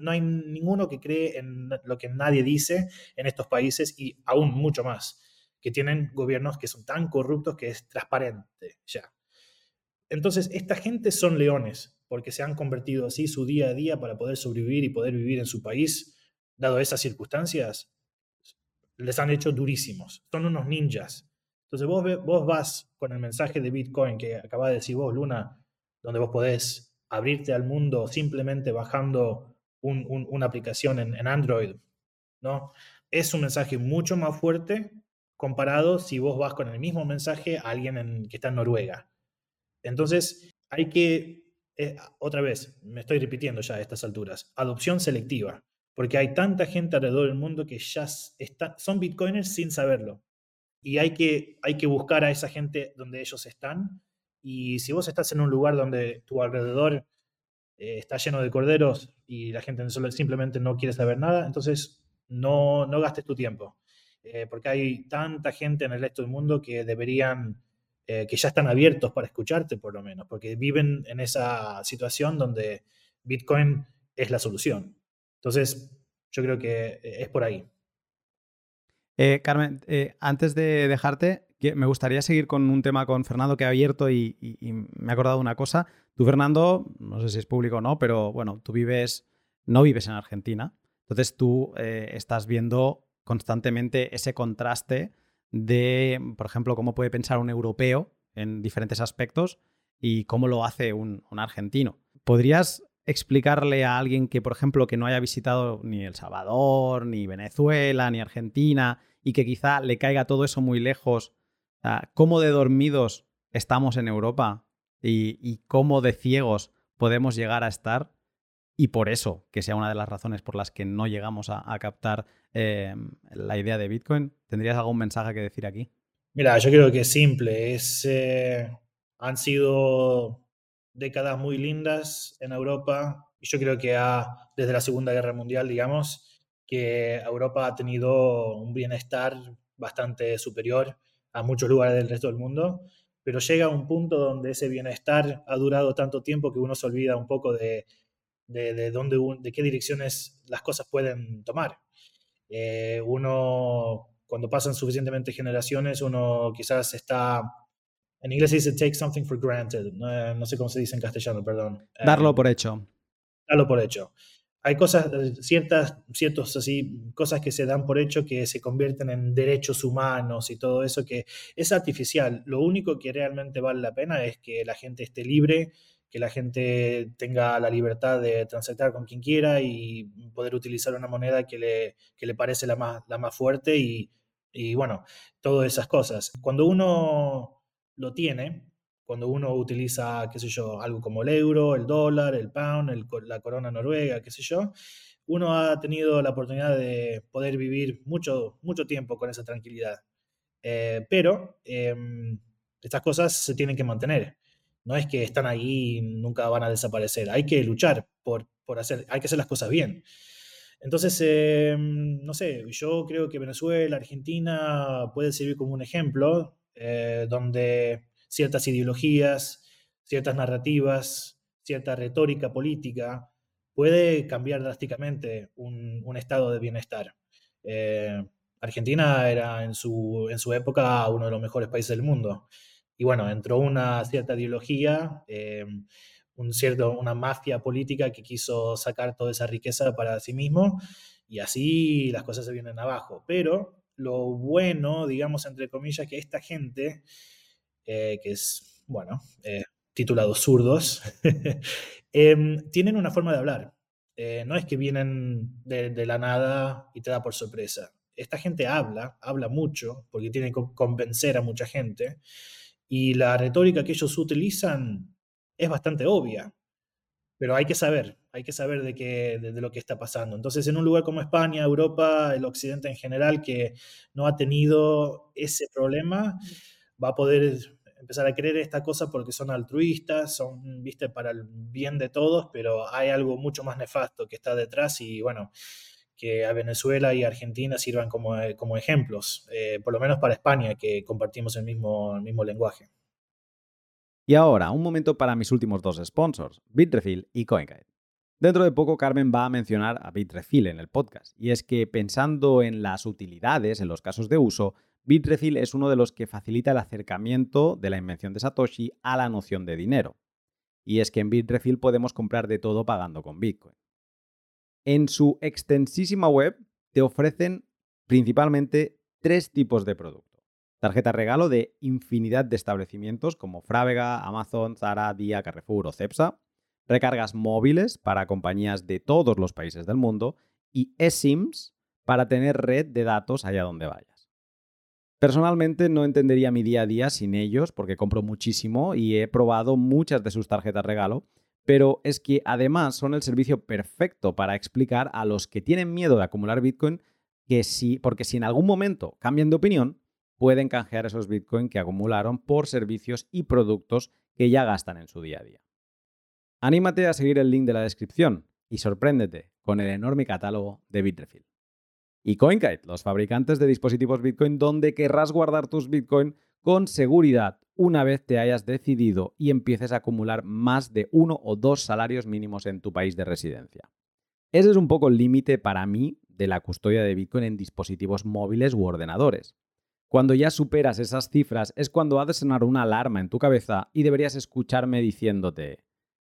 no hay ninguno que cree en lo que nadie dice en estos países y aún mucho más, que tienen gobiernos que son tan corruptos que es transparente ya. Entonces, esta gente son leones porque se han convertido así su día a día para poder sobrevivir y poder vivir en su país dado esas circunstancias, les han hecho durísimos. Son unos ninjas. Entonces vos, vos vas con el mensaje de Bitcoin que acaba de decir vos, Luna, donde vos podés abrirte al mundo simplemente bajando una aplicación en, Android, ¿no? Es un mensaje mucho más fuerte comparado si vos vas con el mismo mensaje a alguien que está en Noruega. Entonces, hay que, eh, otra vez, me estoy repitiendo ya a estas alturas, adopción selectiva porque hay tanta gente alrededor del mundo que ya son bitcoiners sin saberlo. Y hay que, hay que buscar a esa gente donde ellos están. Y si vos estás en un lugar donde tu alrededor eh, está lleno de corderos y la gente simplemente no quiere saber nada, entonces no, no gastes tu tiempo. Eh, porque hay tanta gente en el resto del mundo que deberían, eh, que ya están abiertos para escucharte por lo menos, porque viven en esa situación donde Bitcoin es la solución. Entonces, yo creo que eh, es por ahí. Eh, Carmen, eh, antes de dejarte, me gustaría seguir con un tema con Fernando que ha abierto y, me ha acordado una cosa. Tú, Fernando, no sé si es público o no, pero bueno, tú vives, no vives en Argentina. Entonces tú estás viendo constantemente ese contraste de, por ejemplo, cómo puede pensar un europeo en diferentes aspectos y cómo lo hace un argentino. ¿Podrías explicarle a alguien que, por ejemplo, que no haya visitado ni El Salvador, ni Venezuela, ni Argentina, y que quizá le caiga todo eso muy lejos, cómo de dormidos estamos en Europa y, cómo de ciegos podemos llegar a estar y por eso que sea una de las razones por las que no llegamos a, captar em, la idea de Bitcoin. ¿Tendrías algún mensaje que decir aquí? Mira, yo creo que es simple. Es, eh, han sido décadas muy lindas en Europa y yo creo que desde la Segunda Guerra Mundial, digamos, que Europa ha tenido un bienestar bastante superior a muchos lugares del resto del mundo, pero llega un punto donde ese bienestar ha durado tanto tiempo que uno se olvida un poco de, de, dónde, de qué direcciones las cosas pueden tomar. Eh, uno, cuando pasan suficientemente generaciones, uno quizás está en inglés se dice take something for granted. No, sé cómo se dice en castellano, perdón. Darlo eh, por hecho. Darlo por hecho. Hay cosas, eh, ciertas, ciertos así, cosas que se dan por hecho que se convierten en derechos humanos y todo eso que es artificial. Lo único que realmente vale la pena es que la gente esté libre, que la gente tenga la libertad de transactar con quien quiera y poder utilizar una moneda que le, que le parece la más, la más fuerte y, y bueno, todas esas cosas. Cuando uno lo tiene cuando uno utiliza, qué sé yo, algo como el euro, el dólar, el pound, la corona noruega, qué sé yo, uno ha tenido la oportunidad de poder vivir mucho, mucho tiempo con esa tranquilidad. Eh, pero em, estas cosas se tienen que mantener. No es que están ahí y nunca van a desaparecer. Hay que luchar por, por hacer, hay que hacer las cosas bien. Entonces, em, no sé, yo creo que Venezuela, Argentina puede servir como un ejemplo eh, donde ciertas ideologías, ciertas narrativas, cierta retórica política puede cambiar drásticamente un, estado de bienestar. Eh, Argentina era en su, en su época uno de los mejores países del mundo. Y bueno, entró una cierta ideología, eh, un cierto, una mafia política que quiso sacar toda esa riqueza para sí mismo y así las cosas se vienen abajo. Pero lo bueno, digamos, entre comillas, que esta gente, eh, que es, bueno, eh, titulados zurdos, em, tienen una forma de hablar. Eh, no es que vienen de, la nada y te da por sorpresa. Esta gente habla, habla mucho, porque tiene que convencer a mucha gente, y la retórica que ellos utilizan es bastante obvia pero hay que saber, hay que saber de, qué, de, lo que está pasando. Entonces, en un lugar como España, Europa, el occidente en general, que no ha tenido ese problema, va a poder empezar a creer esta cosa porque son altruistas, son, viste, para el bien de todos, pero hay algo mucho más nefasto que está detrás y bueno, que a Venezuela y Argentina sirvan como, como ejemplos, eh, por lo menos para España, que compartimos el mismo, el mismo lenguaje. Y ahora, un momento para mis últimos dos sponsors, Bitrefill y CoinKite. Dentro de poco Carmen va a mencionar a Bitrefill en el podcast, y es que pensando en las utilidades, en los casos de uso, Bitrefill es uno de los que facilita el acercamiento de la invención de Satoshi a la noción de dinero. Y es que en Bitrefill podemos comprar de todo pagando con Bitcoin. En su extensísima web te ofrecen principalmente tres tipos de productos. Tarjeta regalo de infinidad de establecimientos como Frávega, Amazon, Zara, Dia, Carrefour o Cepsa. Recargas móviles para compañías de todos los países del mundo. Y eSIMs para tener red de datos allá donde vayas. Personalmente no entendería mi día a día sin ellos porque compro muchísimo y he probado muchas de sus tarjetas regalo, pero es que además son el servicio perfecto para explicar a los que tienen miedo de acumular Bitcoin que sí, porque si en algún momento cambian de opinión, pueden canjear esos Bitcoin que acumularon por servicios y productos que ya gastan en su día a día. Anímate a seguir el link de la descripción y sorpréndete con el enorme catálogo de Bitrefill. Y CoinKite, los fabricantes de dispositivos Bitcoin donde querrás guardar tus Bitcoin con seguridad una vez te hayas decidido y empieces a acumular más de uno o dos salarios mínimos en tu país de residencia. Ese es un poco el límite para mí de la custodia de Bitcoin en dispositivos móviles u ordenadores. Cuando ya superas esas cifras es cuando ha de sonar una alarma en tu cabeza y deberías escucharme diciéndote,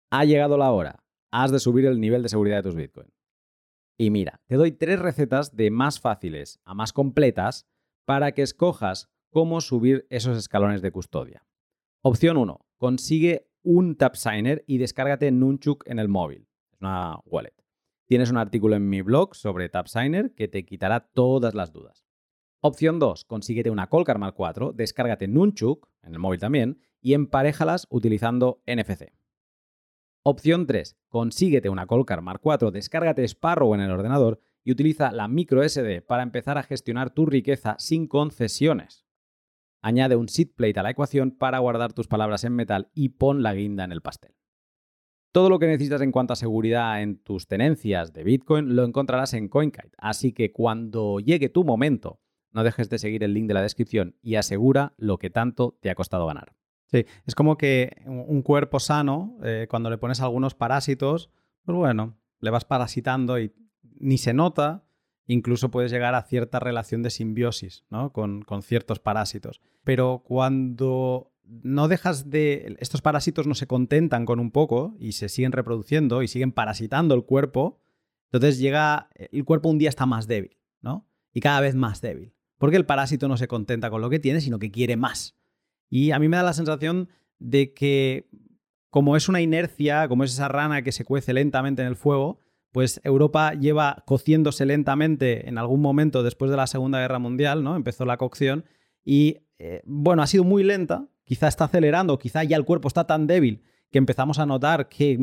ha llegado la hora, has de subir el nivel de seguridad de tus Bitcoin. Y mira, te doy tres recetas de más fáciles a más completas para que escojas cómo subir esos escalones de custodia. Opción 1. Consigue un TapSigner y descárgate Nunchuk en el móvil. Es una wallet. Tienes un artículo en mi blog sobre TapSigner que te quitará todas las dudas. Opción 2, consíguete una Colcar 4, descárgate Nunchuk, en el móvil también, y emparéjalas utilizando NFC. Opción 3. Consíguete una Colcar Mark IV, descárgate Sparrow en el ordenador y utiliza la microSD para empezar a gestionar tu riqueza sin concesiones. Añade un seed plate a la ecuación para guardar tus palabras en metal y pon la guinda en el pastel. Todo lo que necesitas en cuanto a seguridad en tus tenencias de Bitcoin lo encontrarás en CoinKite, así que cuando llegue tu momento, no dejes de seguir el link de la descripción y asegura lo que tanto te ha costado ganar. Sí, es como que un cuerpo sano, eh, cuando le pones algunos parásitos, pues bueno, le vas parasitando y ni se nota, incluso puedes llegar a cierta relación de simbiosis ¿no? con, con ciertos parásitos. Pero cuando no dejas de... Estos parásitos no se contentan con un poco y se siguen reproduciendo y siguen parasitando el cuerpo, entonces llega... El cuerpo un día está más débil, ¿no? Y cada vez más débil. Porque el parásito no se contenta con lo que tiene, sino que quiere más. Y a mí me da la sensación de que como es una inercia, como es esa rana que se cuece lentamente en el fuego, pues Europa lleva cociéndose lentamente en algún momento después de la Segunda Guerra Mundial, ¿no? Empezó la cocción y, eh, bueno, ha sido muy lenta, quizá está acelerando, quizá ya el cuerpo está tan débil que empezamos a notar que,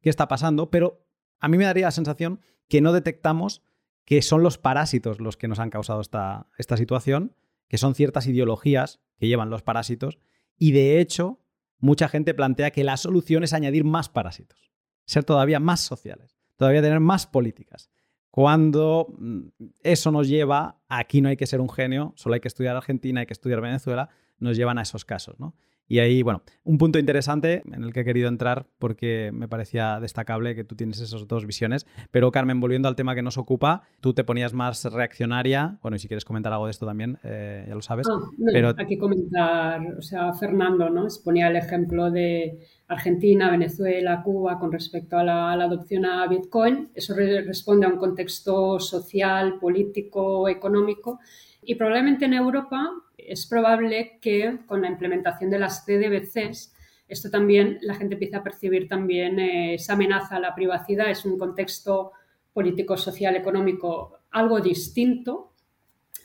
qué está pasando, pero a mí me daría la sensación que no detectamos que son los parásitos los que nos han causado esta, esta situación que son ciertas ideologías que llevan los parásitos, y de hecho, mucha gente plantea que la solución es añadir más parásitos, ser todavía más sociales, todavía tener más políticas. Cuando mm, eso nos lleva, aquí no hay que ser un genio, solo hay que estudiar Argentina, hay que estudiar Venezuela, nos llevan a esos casos, ¿no? Y ahí, bueno, un punto interesante en el que he querido entrar porque me parecía destacable que tú tienes esas dos visiones. Pero Carmen, volviendo al tema que nos ocupa, tú te ponías más reaccionaria. Bueno, y si quieres comentar algo de esto también, eh, ya lo sabes. Ah, pero... Hay que comentar, o sea, Fernando, ¿no? Ponía el ejemplo de Argentina, Venezuela, Cuba con respecto a la, a la adopción a Bitcoin. Eso responde a un contexto social, político, económico. Y probablemente en Europa es probable que con la implementación de las CDBCs, esto también la gente empieza a percibir también eh, esa amenaza a la privacidad. Es un contexto político, social, económico algo distinto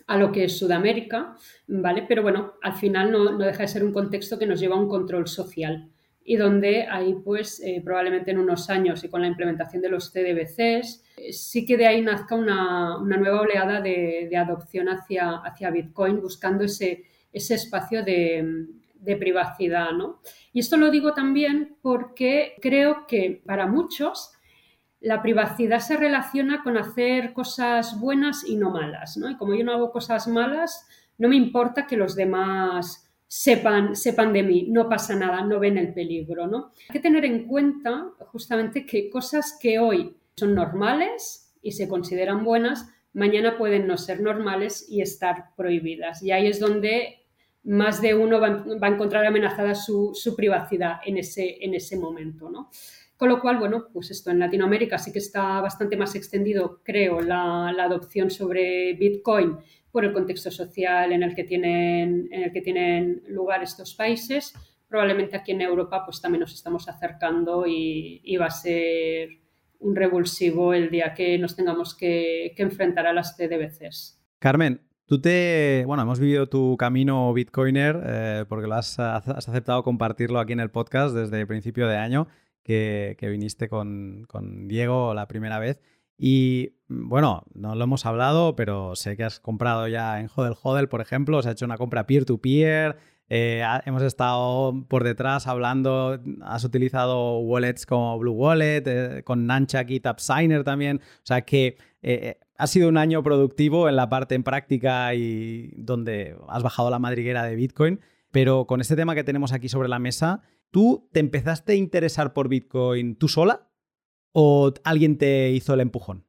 a lo que es Sudamérica, ¿vale? Pero bueno, al final no, no deja de ser un contexto que nos lleva a un control social y donde ahí pues eh, probablemente en unos años y con la implementación de los CDBCs sí que de ahí nazca una, nueva oleada de, adopción hacia, hacia Bitcoin buscando ese, ese espacio de, privacidad. ¿no? Y esto lo digo también porque creo que para muchos la privacidad se relaciona con hacer cosas buenas y no malas. ¿no? Y como yo no hago cosas malas, no me importa que los demás sepan, sepan de mí, no pasa nada, no ven el peligro, ¿no? Hay que tener en cuenta justamente que cosas que hoy son normales y se consideran buenas, mañana pueden no ser normales y estar prohibidas. Y ahí es donde más de uno va, a encontrar amenazada su, privacidad en ese, en ese momento, ¿no? Con lo cual, bueno, pues esto en Latinoamérica sí que está bastante más extendido, creo, la, la adopción sobre Bitcoin por el contexto social en el que tienen, en el que tienen lugar estos países. Probablemente aquí en Europa pues también nos estamos acercando y, va a ser un revulsivo el día que nos tengamos que, enfrentar a las CDBCs. Carmen, Tú te. Bueno, hemos vivido tu camino Bitcoiner eh, porque lo has, aceptado compartirlo aquí en el podcast desde el principio de año que, viniste con, con, Diego la primera vez. Y bueno, no lo hemos hablado, pero sé que has comprado ya en Hodel Hodel, por ejemplo, os ha hecho una compra peer-to-peer. Eh, hemos estado por detrás hablando, has utilizado wallets como Blue Wallet, eh, con Nunchuck y TapSigner también. O sea que eh, ha sido un año productivo en la parte en práctica y donde has bajado la madriguera de Bitcoin. Pero con este tema que tenemos aquí sobre la mesa, ¿tú te empezaste a interesar por Bitcoin tú sola? o alguien te hizo el empujón?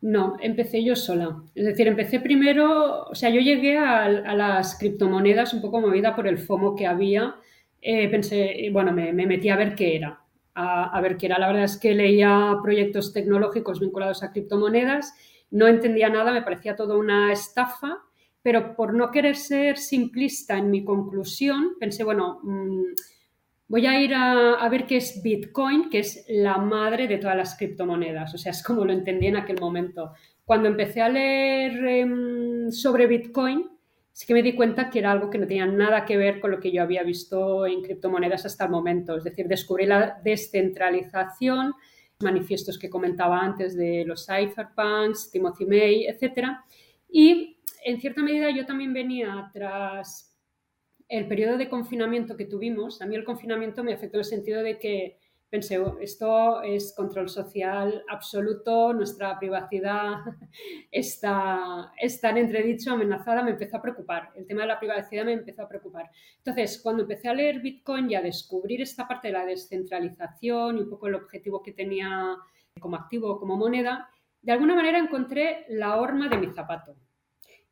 No, empecé yo sola. Es decir, empecé primero, o sea, yo llegué a, las criptomonedas un poco movida por el FOMO que había. Eh, pensé, bueno, me, metí a ver qué era. A, ver qué era. La verdad es que leía proyectos tecnológicos vinculados a criptomonedas, no entendía nada, me parecía todo una estafa, pero por no querer ser simplista en mi conclusión, pensé, bueno, mm, voy a ir a, ver qué es Bitcoin, que es la madre de todas las criptomonedas. O sea, es como lo entendí en aquel momento. Cuando empecé a leer em, sobre Bitcoin, sí que me di cuenta que era algo que no tenía nada que ver con lo que yo había visto en criptomonedas hasta el momento. Es decir, descubrí la descentralización, manifiestos que comentaba antes de los cypherpunks, Timothy May, etc. Y en cierta medida yo también venía tras el periodo de confinamiento que tuvimos. A mí el confinamiento me afectó en el sentido de que pensé, oh, esto es control social absoluto, nuestra privacidad está, está en entredicho, amenazada, me empezó a preocupar. El tema de la privacidad me empezó a preocupar. Entonces, cuando empecé a leer Bitcoin y a descubrir esta parte de la descentralización y un poco el objetivo que tenía como activo, como moneda, de alguna manera encontré la horma de mi zapato.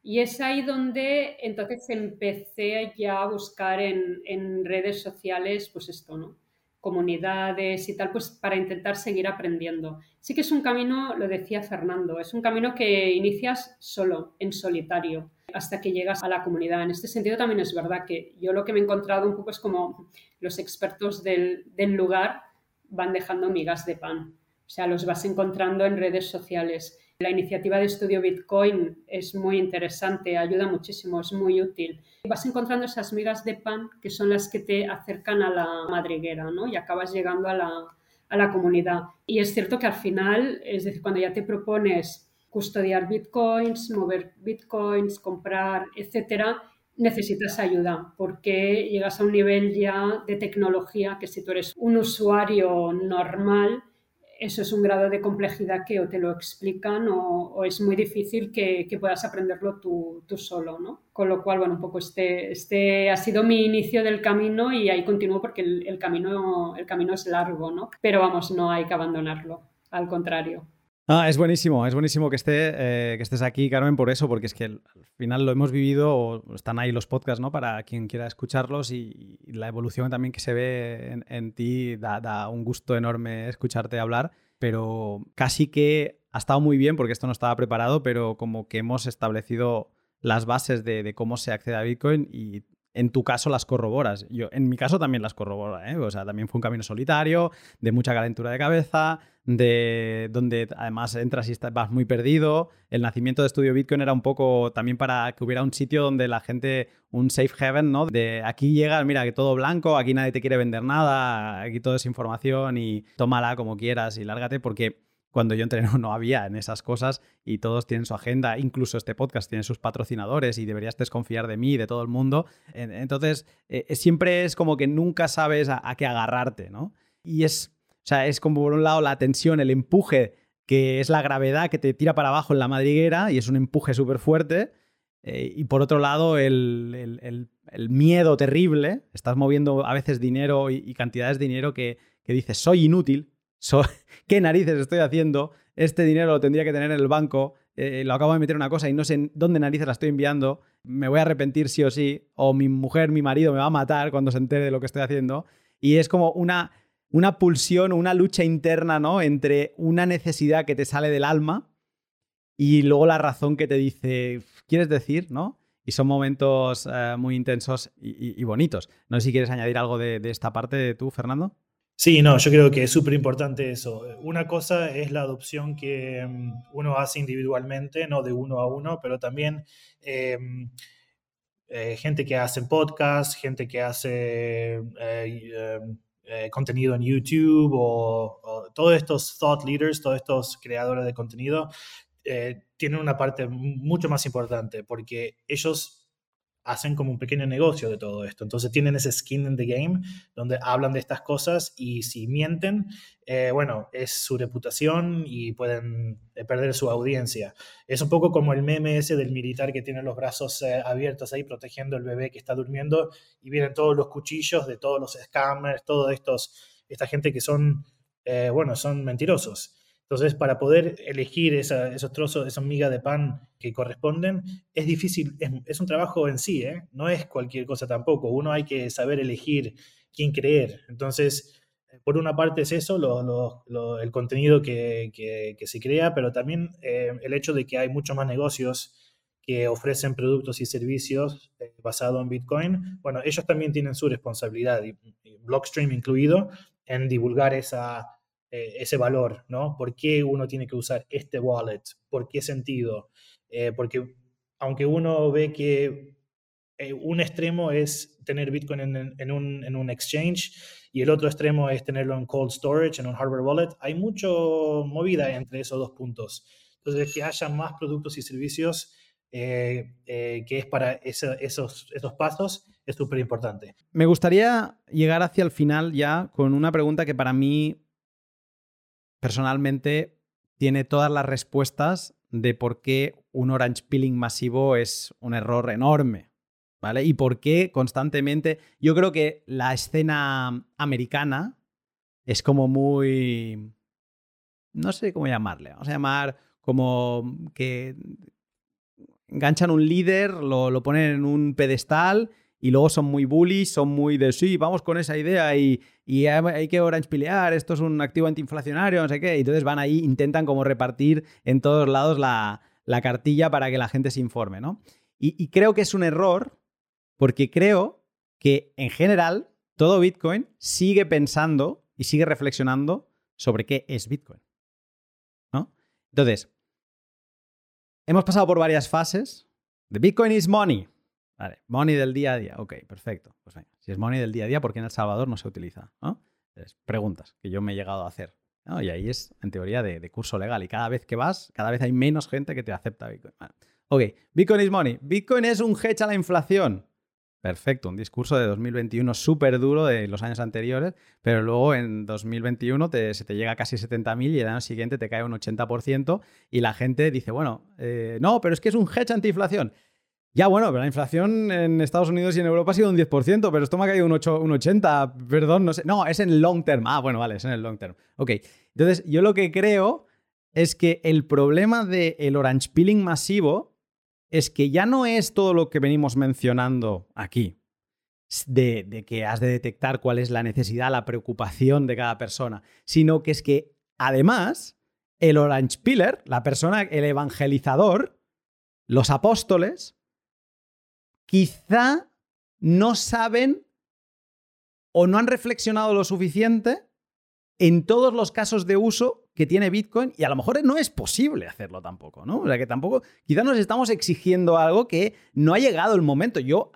Y es ahí donde entonces empecé ya a buscar en, redes sociales, pues esto, ¿no? comunidades y tal, pues para intentar seguir aprendiendo. Sí que es un camino, lo decía Fernando, es un camino que inicias solo, en solitario, hasta que llegas a la comunidad. En este sentido también es verdad que yo lo que me he encontrado un poco es como los expertos del, del lugar van dejando migas de pan. O sea, los vas encontrando en redes sociales. La iniciativa de estudio Bitcoin es muy interesante, ayuda muchísimo, es muy útil. Vas encontrando esas migas de pan que son las que te acercan a la madriguera, ¿no? Y acabas llegando a la, a la comunidad. Y es cierto que al final, es decir, cuando ya te propones custodiar bitcoins, mover bitcoins, comprar, etcétera, necesitas ayuda porque llegas a un nivel ya de tecnología que si tú eres un usuario normal, eso es un grado de complejidad que o te lo explican o, es muy difícil que, puedas aprenderlo tú, solo, ¿no? Con lo cual, bueno, un poco este, este ha sido mi inicio del camino y ahí continúo porque el, camino, el camino es largo, ¿no? Pero vamos, no hay que abandonarlo, al contrario. Ah, es buenísimo, es buenísimo que, esté, eh, que estés aquí, Carmen, por eso, porque es que al final lo hemos vivido, están ahí los podcasts, ¿no? Para quien quiera escucharlos y, la evolución también que se ve en, ti da, un gusto enorme escucharte hablar, pero casi que ha estado muy bien, porque esto no estaba preparado, pero como que hemos establecido las bases de cómo se accede a Bitcoin y en tu caso las corroboras. Yo, en mi caso también las corroboro, ¿eh? O sea, también fue un camino solitario, de mucha calentura de cabeza, de donde además entras y estás, vas muy perdido. El nacimiento de Estudio Bitcoin era un poco también para que hubiera un sitio donde la gente, un safe haven, ¿no? De aquí llegas, mira, que todo blanco, aquí nadie te quiere vender nada, aquí todo es información y tómala como quieras y lárgate, porque cuando yo entré no, había en esas cosas y todos tienen su agenda, incluso este podcast tiene sus patrocinadores y deberías desconfiar de mí y de todo el mundo. Entonces, eh, eh, siempre es como que nunca sabes a, qué agarrarte, ¿no? Y es, o sea, es como por un lado la tensión, el empuje, que es la gravedad que te tira para abajo en la madriguera y es un empuje súper fuerte. Eh, y por otro lado, el, miedo terrible. Estás moviendo a veces dinero y, cantidades de dinero que, que dices, soy inútil, ¿Qué narices estoy haciendo? Este dinero lo tendría que tener en el banco, eh, lo acabo de meter en una cosa y no sé dónde narices la estoy enviando, me voy a arrepentir sí o sí, o mi mujer, mi marido me va a matar cuando se entere de lo que estoy haciendo. Y es como una, una pulsión, una lucha interna, ¿no? Entre una necesidad que te sale del alma y luego la razón que te dice, ¿quieres decir? ¿No? Y son momentos eh, muy intensos y, bonitos. No sé si quieres añadir algo de, de esta parte de tú, Fernando. Sí, no, yo creo que es súper importante eso. Una cosa es la adopción que mm, uno hace individualmente, no de uno a uno, pero también em, eh, gente que hace podcast, gente que hace eh, em, eh, contenido en YouTube o, todos estos thought leaders, todos estos creadores de contenido, tienen una parte mucho más importante porque ellos hacen como un pequeño negocio de todo esto. Entonces tienen ese skin in the game donde hablan de estas cosas y si mienten, eh, bueno, es su reputación y pueden eh, perder su audiencia. Es un poco como el meme ese del militar que tiene los brazos eh, abiertos ahí protegiendo el bebé que está durmiendo y vienen todos los cuchillos de todos los scammers, todos estos, esta gente que son, bueno, son mentirosos. Entonces, para poder elegir esos trozos, esa miga de pan que corresponden, es difícil, es, un trabajo en sí, ¿eh? no es cualquier cosa tampoco. Uno hay que saber elegir quién creer. Entonces, por una parte es eso, el contenido que, se crea, pero también eh, el hecho de que hay muchos más negocios que ofrecen productos y servicios eh, basados en Bitcoin. Bueno, ellos también tienen su responsabilidad, y Blockstream incluido, en divulgar esa eh, ese valor, ¿no? ¿Por qué uno tiene que usar este wallet? ¿Por qué sentido? Eh, porque aunque uno ve que eh, un extremo es tener Bitcoin en, un, en, un, exchange y el otro extremo es tenerlo en cold storage, en un hardware wallet. Hay mucho movida entre esos dos puntos. Entonces, que haya más productos y servicios eh, eh, que es para esos, esos pasos es súper importante. Me gustaría llegar hacia el final ya con una pregunta que para mí personalmente tiene todas las respuestas de por qué un orange peeling masivo es un error enorme. ¿Vale? Y por qué constantemente. Yo creo que la escena americana es como muy. No sé cómo llamarle. Vamos a llamar como que enganchan un líder, lo, lo ponen en un pedestal y luego son muy bullies, son muy de sí, vamos con esa idea y, hay que orange pilear, esto es un activo antiinflacionario, no sé qué. Y entonces van ahí, intentan como repartir en todos lados la, cartilla para que la gente se informe, ¿no? Y, creo que es un error porque creo que en general todo Bitcoin sigue pensando y sigue reflexionando sobre qué es Bitcoin. ¿no? Entonces, hemos pasado por varias fases. The Bitcoin is money. Vale, money del día a día. Ok, perfecto. Pues venga, si es money del día a día, ¿por qué en El Salvador no se utiliza? preguntas que yo me he llegado a hacer. Y ahí es, en teoría, de, curso legal. Y cada vez que vas, cada vez hay menos gente que te acepta Bitcoin. Ok, Bitcoin is money. Bitcoin es un hedge a la inflación. Perfecto, un discurso de 2021 súper duro de los años anteriores, pero luego en 2021 se te llega a casi 70.000 y el año siguiente te cae un 80% y la gente dice, bueno, eh, no, pero es que es un hedge anti-inflación. Ya, bueno, pero la inflación en Estados Unidos y en Europa ha sido un 10%, pero esto me ha caído un, 8, un 80%, perdón, no sé. No, es en long term. Ah, bueno, vale, es en el long term. Ok, entonces yo lo que creo es que el problema del orange peeling masivo es que ya no es todo lo que venimos mencionando aquí, de, de, que has de detectar cuál es la necesidad, la preocupación de cada persona, sino que es que además el orange peeler, la persona, el evangelizador, los apóstoles, quizá no saben o no han reflexionado lo suficiente en todos los casos de uso que tiene Bitcoin y a lo mejor no es posible hacerlo tampoco, ¿no? O sea que tampoco, quizá nos estamos exigiendo algo que no ha llegado el momento. Yo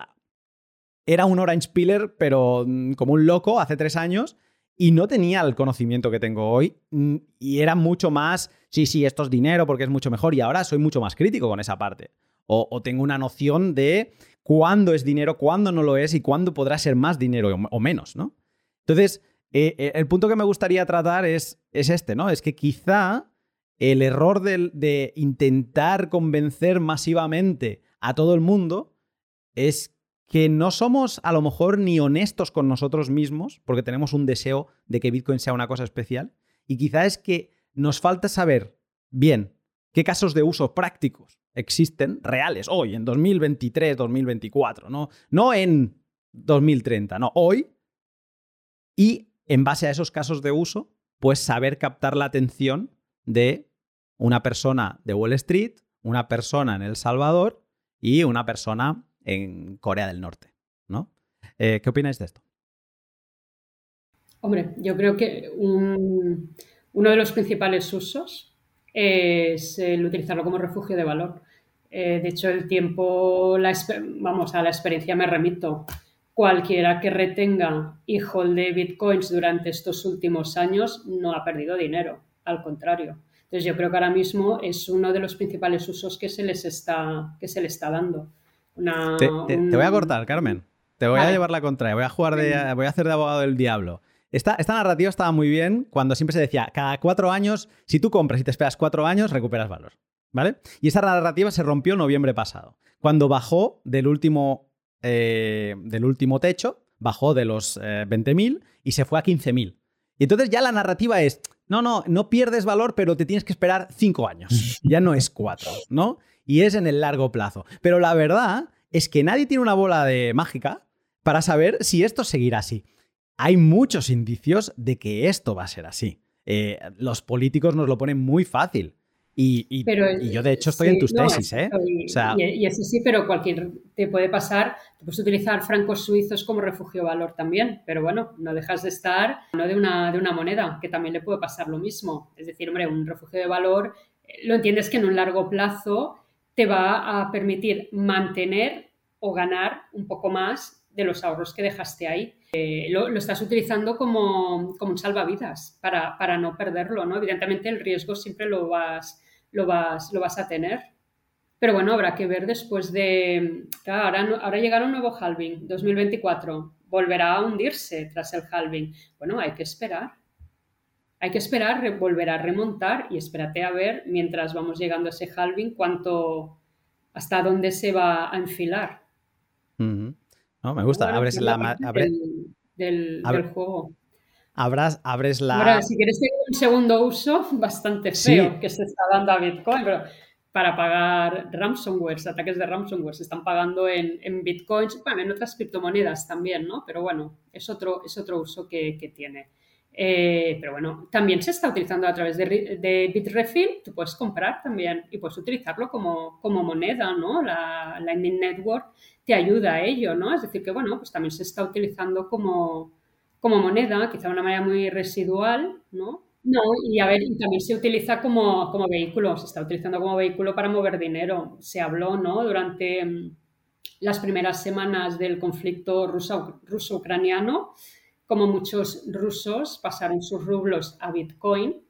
era un Orange Pillar, pero mm, como un loco hace tres años y no tenía el conocimiento que tengo hoy mm, y era mucho más, sí, sí, esto es dinero porque es mucho mejor y ahora soy mucho más crítico con esa parte. o tengo una noción de cuándo es dinero, cuándo no lo es y cuándo podrá ser más dinero o menos, ¿no? Entonces, eh, eh, el punto que me gustaría tratar es, es, este, ¿no? Es que quizá el error de, de intentar convencer masivamente a todo el mundo es que no somos a lo mejor ni honestos con nosotros mismos, porque tenemos un deseo de que Bitcoin sea una cosa especial, y quizá es que nos falta saber bien qué casos de uso prácticos existen reales hoy, en 2023, 2024, ¿no? No en 2030, no, hoy. Y en base a esos casos de uso, pues saber captar la atención de una persona de Wall Street, una persona en El Salvador y una persona en Corea del Norte, ¿no? Eh, ¿Qué opináis de esto? Hombre, yo creo que uno de los principales usos es el utilizarlo como refugio de valor. Eh, de hecho, el tiempo, vamos, a la experiencia me remito. Cualquiera que retenga y de bitcoins durante estos últimos años no ha perdido dinero, al contrario. Entonces, yo creo que ahora mismo es uno de los principales usos que se les está, que se le está dando. te, voy a cortar, Carmen. Te voy a llevar la contraria. Voy a jugar de, voy a hacer de abogado del diablo. Esta, narrativa estaba muy bien cuando siempre se decía, cada cuatro años, si tú compras y te esperas cuatro años, recuperas valor. ¿Vale? Y esa narrativa se rompió en noviembre pasado, cuando bajó del último, eh, del último techo, bajó de los 20.000 eh, y se fue a 15.000. Y entonces ya la narrativa es, no, no, no pierdes valor, pero te tienes que esperar cinco años. Ya no es cuatro, ¿no? Y es en el largo plazo. Pero la verdad es que nadie tiene una bola de mágica para saber si esto seguirá así hay muchos indicios de que esto va a ser así. Eh, los políticos nos lo ponen muy fácil. Y, yo, de hecho, estoy en tus tesis, ¿eh? y, eso sí, pero cualquier te puede pasar. Te puedes utilizar francos suizos como refugio valor también, pero bueno, no dejas de estar no de una, de una moneda, que también le puede pasar lo mismo. Es decir, hombre, un refugio de valor, eh, lo entiendes que en un largo plazo te va a permitir mantener o ganar un poco más de los ahorros que dejaste ahí. Eh, lo, estás utilizando como, como un salvavidas para, para, no perderlo, ¿no? Evidentemente el riesgo siempre lo vas, lo vas, lo vas a tener. Pero bueno, habrá que ver después de... ahora, ahora llegará un nuevo halving, 2024. Volverá a hundirse tras el halving. Bueno, hay que esperar. Hay que esperar, volver a remontar y espérate a ver, mientras vamos llegando a ese halving, cuánto, hasta dónde se va a enfilar. No, me gusta. abres la... del, juego. Abras, abres la... Ahora, si quieres un segundo uso, bastante feo que se está dando a Bitcoin, pero para pagar ransomware, ataques de ransomware, se están pagando en, en bitcoins, bueno, en otras criptomonedas también, ¿no? Pero bueno, es otro, es otro uso que, que tiene. Eh, pero bueno, también se está utilizando a través de, de, Bitrefill, tú puedes comprar también y puedes utilizarlo como, como moneda, ¿no? La Lightning Network te ayuda a ello, ¿no? Es decir, que bueno, pues también se está utilizando como, como moneda, quizá de una manera muy residual, ¿no? No, y a ver, y también se utiliza como, como vehículo, se está utilizando como vehículo para mover dinero. Se habló, ¿no? Durante mm, las primeras semanas del conflicto ruso-ucraniano, como muchos rusos pasaron sus rublos a Bitcoin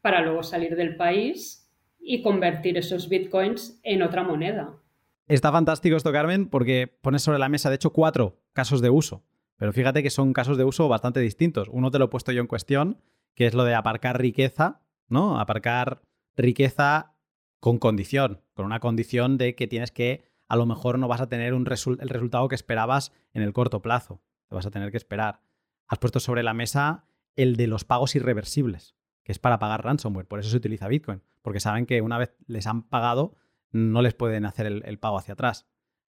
para luego salir del país y convertir esos Bitcoins en otra moneda. Está fantástico esto, Carmen, porque pones sobre la mesa, de hecho, cuatro casos de uso. Pero fíjate que son casos de uso bastante distintos. Uno te lo he puesto yo en cuestión, que es lo de aparcar riqueza, ¿no? Aparcar riqueza con condición, con una condición de que tienes que, a lo mejor no vas a tener un el resultado que esperabas en el corto plazo. Te vas a tener que esperar. Has puesto sobre la mesa el de los pagos irreversibles, que es para pagar ransomware. Por eso se utiliza Bitcoin, porque saben que una vez les han pagado, no les pueden hacer el, pago hacia atrás.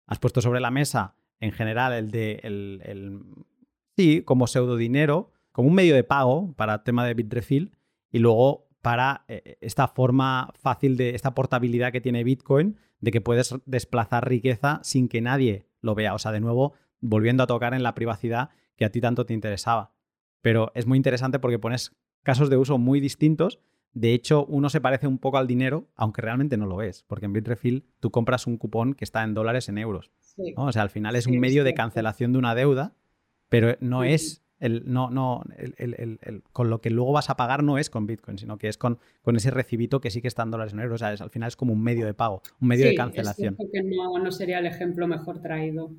Has puesto sobre la mesa, en general, el de el, sí, como pseudo dinero, como un medio de pago para el tema de Bitrefill y luego para eh, esta forma fácil de esta portabilidad que tiene Bitcoin de que puedes desplazar riqueza sin que nadie lo vea. O sea, de nuevo, volviendo a tocar en la privacidad que a ti tanto te interesaba. Pero es muy interesante porque pones casos de uso muy distintos. De hecho, uno se parece un poco al dinero, aunque realmente no lo es, porque en Bitrefill tú compras un cupón que está en dólares en euros. O sea, al final es un medio de cancelación de una deuda, pero no es el, no, no, el, con lo que luego vas a pagar no es con Bitcoin, sino que es con, con ese recibito que sí que está en dólares en euros. O sea, al final es como un medio de pago, un medio de cancelación. Es que no, no sería el ejemplo mejor traído.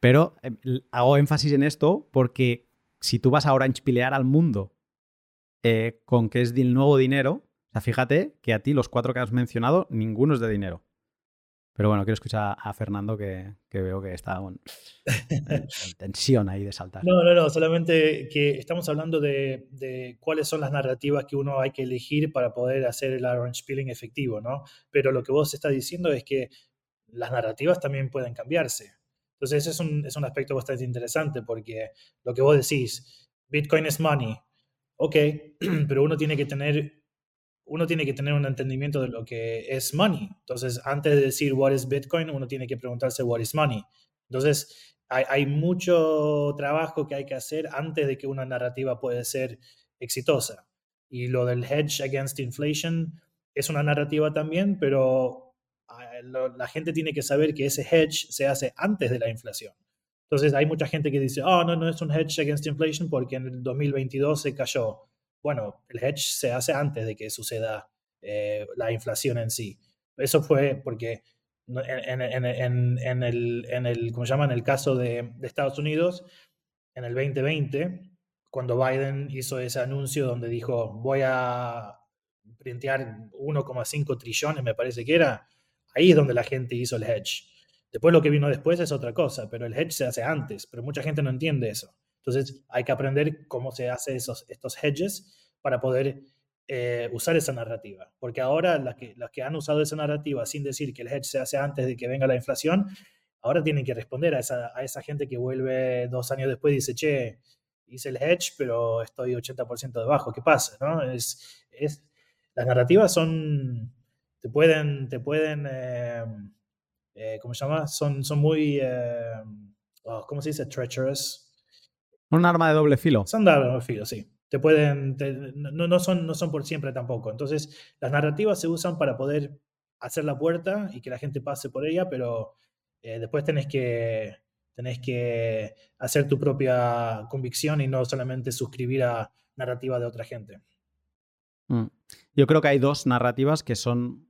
Pero eh, hago énfasis en esto porque si tú vas ahora a enchipilear al mundo eh, con que es el nuevo dinero, o sea, fíjate que a ti los cuatro que has mencionado, ninguno es de dinero. Pero bueno, quiero escuchar a Fernando que, veo que está con, tensión ahí de saltar. No, no, no, solamente que estamos hablando de, cuáles son las narrativas que uno hay que elegir para poder hacer el orange peeling efectivo, ¿no? Pero lo que vos estás diciendo es que las narrativas también pueden cambiarse. Entonces, ese es un, es un aspecto bastante interesante porque lo que vos decís, Bitcoin es money, ok, pero uno tiene que tener uno tiene que tener un entendimiento de lo que es money. Entonces, antes de decir what is Bitcoin, uno tiene que preguntarse what is money. Entonces, hay, mucho trabajo que hay que hacer antes de que una narrativa pueda ser exitosa. Y lo del hedge against inflation es una narrativa también, pero ah, la gente tiene que saber que ese hedge se hace antes de la inflación. Entonces, hay mucha gente que dice, oh, no, no es un hedge against inflation porque en el 2022 se cayó bueno, el hedge se hace antes de que suceda eh, la inflación en sí. Eso fue porque en, el, en el, ¿cómo se llama? En el caso de, Estados Unidos, en el 2020, cuando Biden hizo ese anuncio donde dijo, voy a printear 1,5 trillones, me parece que era, ahí es donde la gente hizo el hedge. Después lo que vino después es otra cosa, pero el hedge se hace antes, pero mucha gente no entiende eso. Entonces hay que aprender cómo se hacen esos, estos hedges para poder eh, usar esa narrativa. Porque ahora las que, que han usado esa narrativa sin decir que el hedge se hace antes de que venga la inflación, ahora tienen que responder a esa, a esa gente que vuelve dos años después y dice, che, hice el hedge, pero estoy 80% debajo. ¿Qué pasa? ¿no? Es, es, las narrativas son, te pueden, te pueden eh, eh, ¿cómo se llama? Son, son muy, oh, ¿cómo se dice? Treacherous. Un arma de doble filo. Son de doble filo, sí. Te pueden, no, no, son, no son por siempre tampoco. Entonces, las narrativas se usan para poder hacer la puerta y que la gente pase por ella, pero Eh, después tenés que, tenés que hacer tu propia convicción y no solamente suscribir a narrativa de otra gente. Mm. Yo creo que hay dos narrativas que son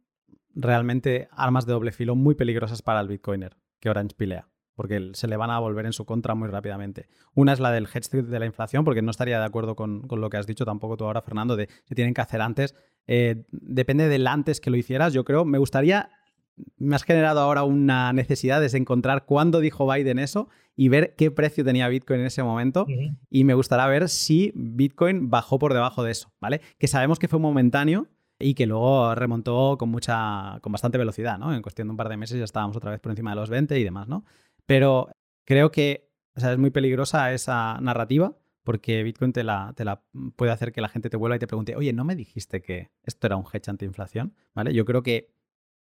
realmente armas de doble filo muy peligrosas para el Bitcoiner que Orange pilea, porque se le van a volver en su contra muy rápidamente. Una es la del hedge de la inflación, porque no estaría de acuerdo con, lo que has dicho tampoco tú ahora, Fernando, de que tienen que hacer antes. Eh, depende del antes que lo hicieras, yo creo. Me gustaría me has generado ahora una necesidad de encontrar cuándo dijo Biden eso y ver qué precio tenía Bitcoin en ese momento. Y me gustaría ver si Bitcoin bajó por debajo de eso, ¿vale? Que sabemos que fue momentáneo y que luego remontó con mucha, con bastante velocidad, ¿no? En cuestión de un par de meses ya estábamos otra vez por encima de los 20 y demás, ¿no? Pero creo que es muy peligrosa esa narrativa porque Bitcoin te la, te la puede hacer que la gente te vuelva y te pregunte, oye, ¿no me dijiste que esto era un hedge antiinflación? ¿Vale? Yo creo que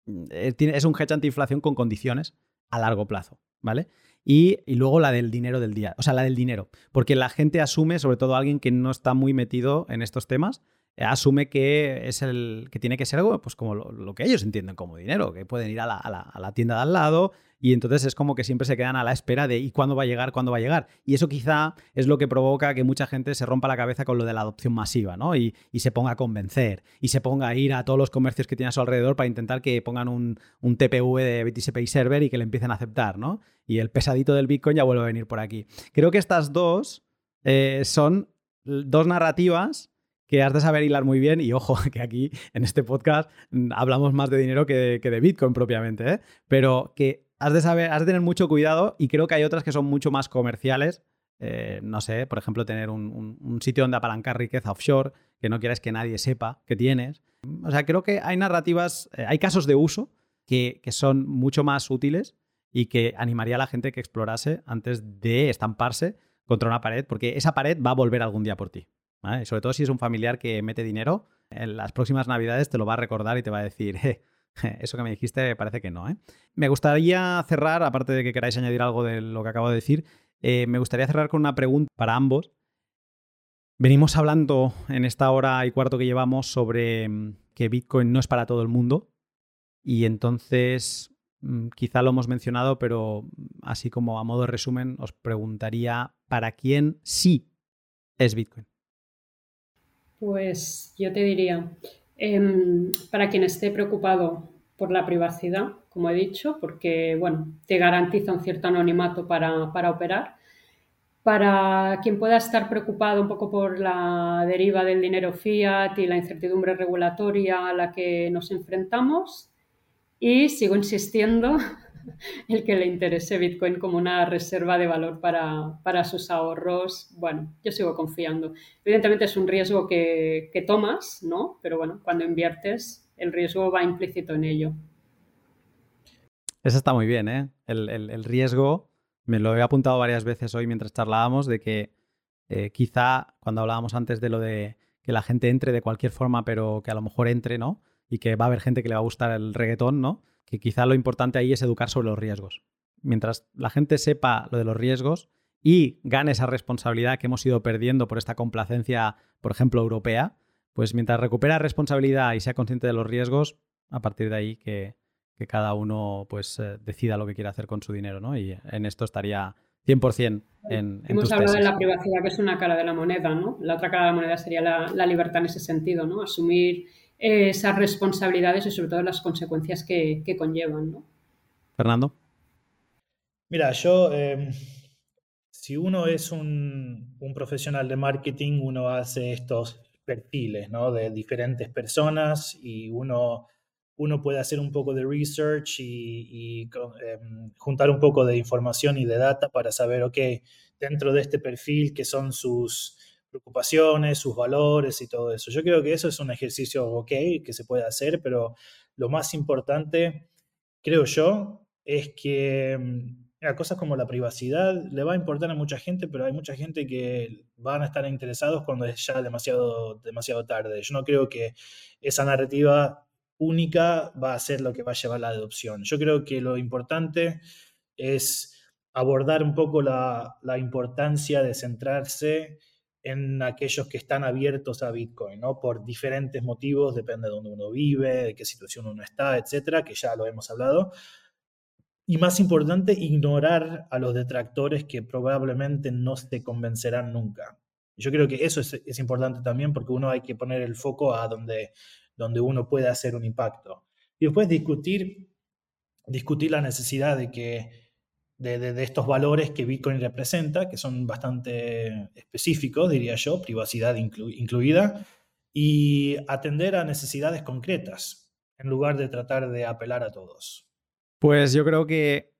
Mm, eh, es un hedge antiinflación con condiciones a largo plazo, ¿vale? Y, y, luego la del dinero del día, o sea, la del dinero, porque la gente asume, sobre todo alguien que no está muy metido en estos temas, asume que es el que tiene que ser pues como lo, que ellos entienden como dinero, que pueden ir a la, tienda de al lado y entonces es como que siempre se quedan a la espera de ¿y cuándo va a llegar? ¿Cuándo va a llegar? Y eso quizá es lo que provoca que mucha gente se rompa la cabeza con lo de la adopción masiva, ¿no? Y, se ponga a convencer y se ponga a ir a todos los comercios que tiene a su alrededor para intentar que pongan un, un TPV de BTC Pay Server y que le empiecen a aceptar, ¿no? Y el pesadito del Bitcoin ya vuelve a venir por aquí. Creo que estas dos eh, son dos narrativas que has de saber hilar muy bien. Y ojo, que aquí en este podcast mm, hablamos más de dinero que de, Bitcoin propiamente, ¿eh? pero que has de saber, has de tener mucho cuidado y creo que hay otras que son mucho más comerciales. Eh, no sé, por ejemplo, tener un, sitio donde apalancar riqueza offshore, que no quieres que nadie sepa que tienes. O sea, creo que hay narrativas, eh, hay casos de uso que, que son mucho más útiles y que animaría a la gente que explorase antes de estamparse contra una pared, porque esa pared va a volver algún día por ti. Sobre todo si es un familiar que mete dinero, en las próximas navidades te lo va a recordar y te va a decir, eso que me dijiste parece que no. ¿eh? Me gustaría cerrar, aparte de que queráis añadir algo de lo que acabo de decir, eh, me gustaría cerrar con una pregunta para ambos. Venimos hablando en esta hora y cuarto que llevamos sobre mm, que Bitcoin no es para todo el mundo y entonces mm, quizá lo hemos mencionado, pero mm, así como a modo de resumen os preguntaría para quién sí es Bitcoin. Pues yo te diría, em, para quien esté preocupado por la privacidad, como he dicho, porque bueno, te garantiza un cierto anonimato para, operar. Para quien pueda estar preocupado un poco por la deriva del dinero fiat y la incertidumbre regulatoria a la que nos enfrentamos. Y sigo insistiendo el que le interese Bitcoin como una reserva de valor para, sus ahorros, bueno, yo sigo confiando. Evidentemente es un riesgo que, tomas, ¿no? Pero bueno, cuando inviertes, el riesgo va implícito en ello. Eso está muy bien, ¿eh? El, riesgo, me lo he apuntado varias veces hoy mientras charlábamos, de que eh, quizá cuando hablábamos antes de lo de que la gente entre de cualquier forma, pero que a lo mejor entre, ¿no? Y que va a haber gente que le va a gustar el reggaetón, ¿no? Que quizá lo importante ahí es educar sobre los riesgos. Mientras la gente sepa lo de los riesgos y gane esa responsabilidad que hemos ido perdiendo por esta complacencia, por ejemplo, europea, pues mientras recupera responsabilidad y sea consciente de los riesgos, a partir de ahí que, cada uno pues eh, decida lo que quiere hacer con su dinero, ¿no? Y en esto estaría 100% en, en Hemos hablado de la privacidad, que es una cara de la moneda, ¿no? La otra cara de la moneda sería la, la libertad en ese sentido, ¿no? Asumir esas responsabilidades y sobre todo las consecuencias que, conllevan. ¿no? Fernando. Mira, yo, em, si uno es un, profesional de marketing, uno hace estos perfiles ¿no? de diferentes personas y uno, uno puede hacer un poco de research y, em, juntar un poco de información y de data para saber, ok, dentro de este perfil, qué son sus preocupaciones, sus valores y todo eso. Yo creo que eso es un ejercicio ok que se puede hacer, pero lo más importante, creo yo, es que mm, cosas como la privacidad le va a importar a mucha gente, pero hay mucha gente que van a estar interesados cuando es ya demasiado, demasiado tarde. Yo no creo que esa narrativa única va a ser lo que va a llevar la adopción. Yo creo que lo importante es abordar un poco la importancia de centrarse en aquellos que están abiertos a Bitcoin, ¿no? Por diferentes motivos, depende de dónde uno vive, de qué situación uno está, etcétera, que ya lo hemos hablado. y más importante, ignorar a los detractores que probablemente no se convencerán nunca. Yo creo que eso es, importante también porque uno hay que poner el foco a donde, donde uno puede hacer un impacto. Y después discutir, discutir la necesidad de que de, estos valores que Bitcoin representa, que son bastante específicos, diría yo, privacidad incluida, y atender a necesidades concretas, en lugar de tratar de apelar a todos. Pues yo creo que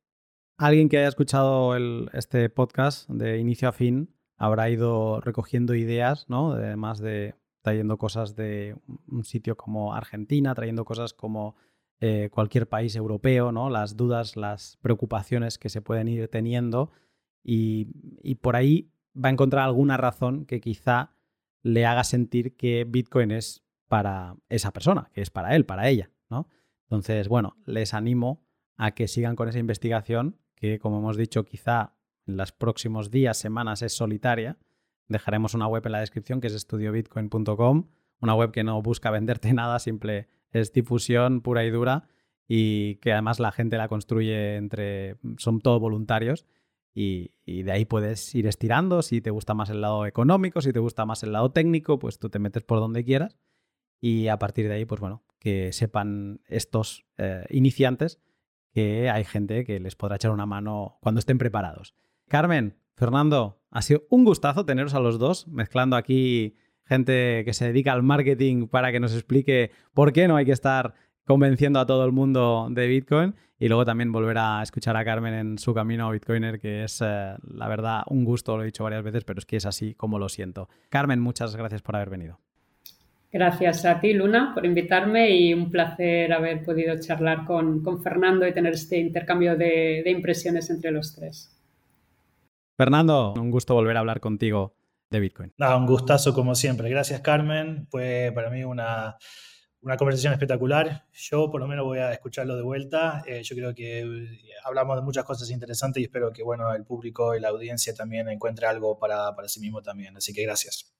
alguien que haya escuchado este podcast de inicio a fin habrá ido recogiendo ideas, ¿no? Además de trayendo cosas de un sitio como Argentina, trayendo cosas como eh, cualquier país europeo, ¿no? Las dudas, las preocupaciones que se pueden ir teniendo y, y por ahí va a encontrar alguna razón que quizá le haga sentir que Bitcoin es para esa persona, que es para él, para ella, ¿no? Entonces, bueno, les animo a que sigan con esa investigación, que como hemos dicho, quizá en los próximos días, semanas es solitaria. Dejaremos una web en la descripción que es estudiobitcoin.com, una web que no busca venderte nada, simple es difusión pura y dura y que además la gente la construye entre, son todos voluntarios y, y, de ahí puedes ir estirando, si te gusta más el lado económico, si te gusta más el lado técnico, pues tú te metes por donde quieras y a partir de ahí, pues bueno, que sepan estos eh, iniciantes que hay gente que les podrá echar una mano cuando estén preparados. Carmen, Fernando, ha sido un gustazo teneros a los dos, mezclando aquí gente que se dedica al marketing para que nos explique por qué no hay que estar convenciendo a todo el mundo de Bitcoin y luego también volver a escuchar a Carmen en su camino a Bitcoiner, que es, eh, la verdad, un gusto, lo he dicho varias veces, pero es que es así como lo siento. Carmen, muchas gracias por haber venido. Gracias a ti, Luna, por invitarme y un placer haber podido charlar con, Fernando y tener este intercambio de, impresiones entre los tres. Fernando, un gusto volver a hablar contigo de Bitcoin. un gustazo como siempre. Gracias, Carmen. Fue para mí una, conversación espectacular. Yo por lo menos voy a escucharlo de vuelta. Eh, yo creo que eh, hablamos de muchas cosas interesantes y espero que bueno, el público y la audiencia también encuentre algo para, para sí mismo también. Así que gracias.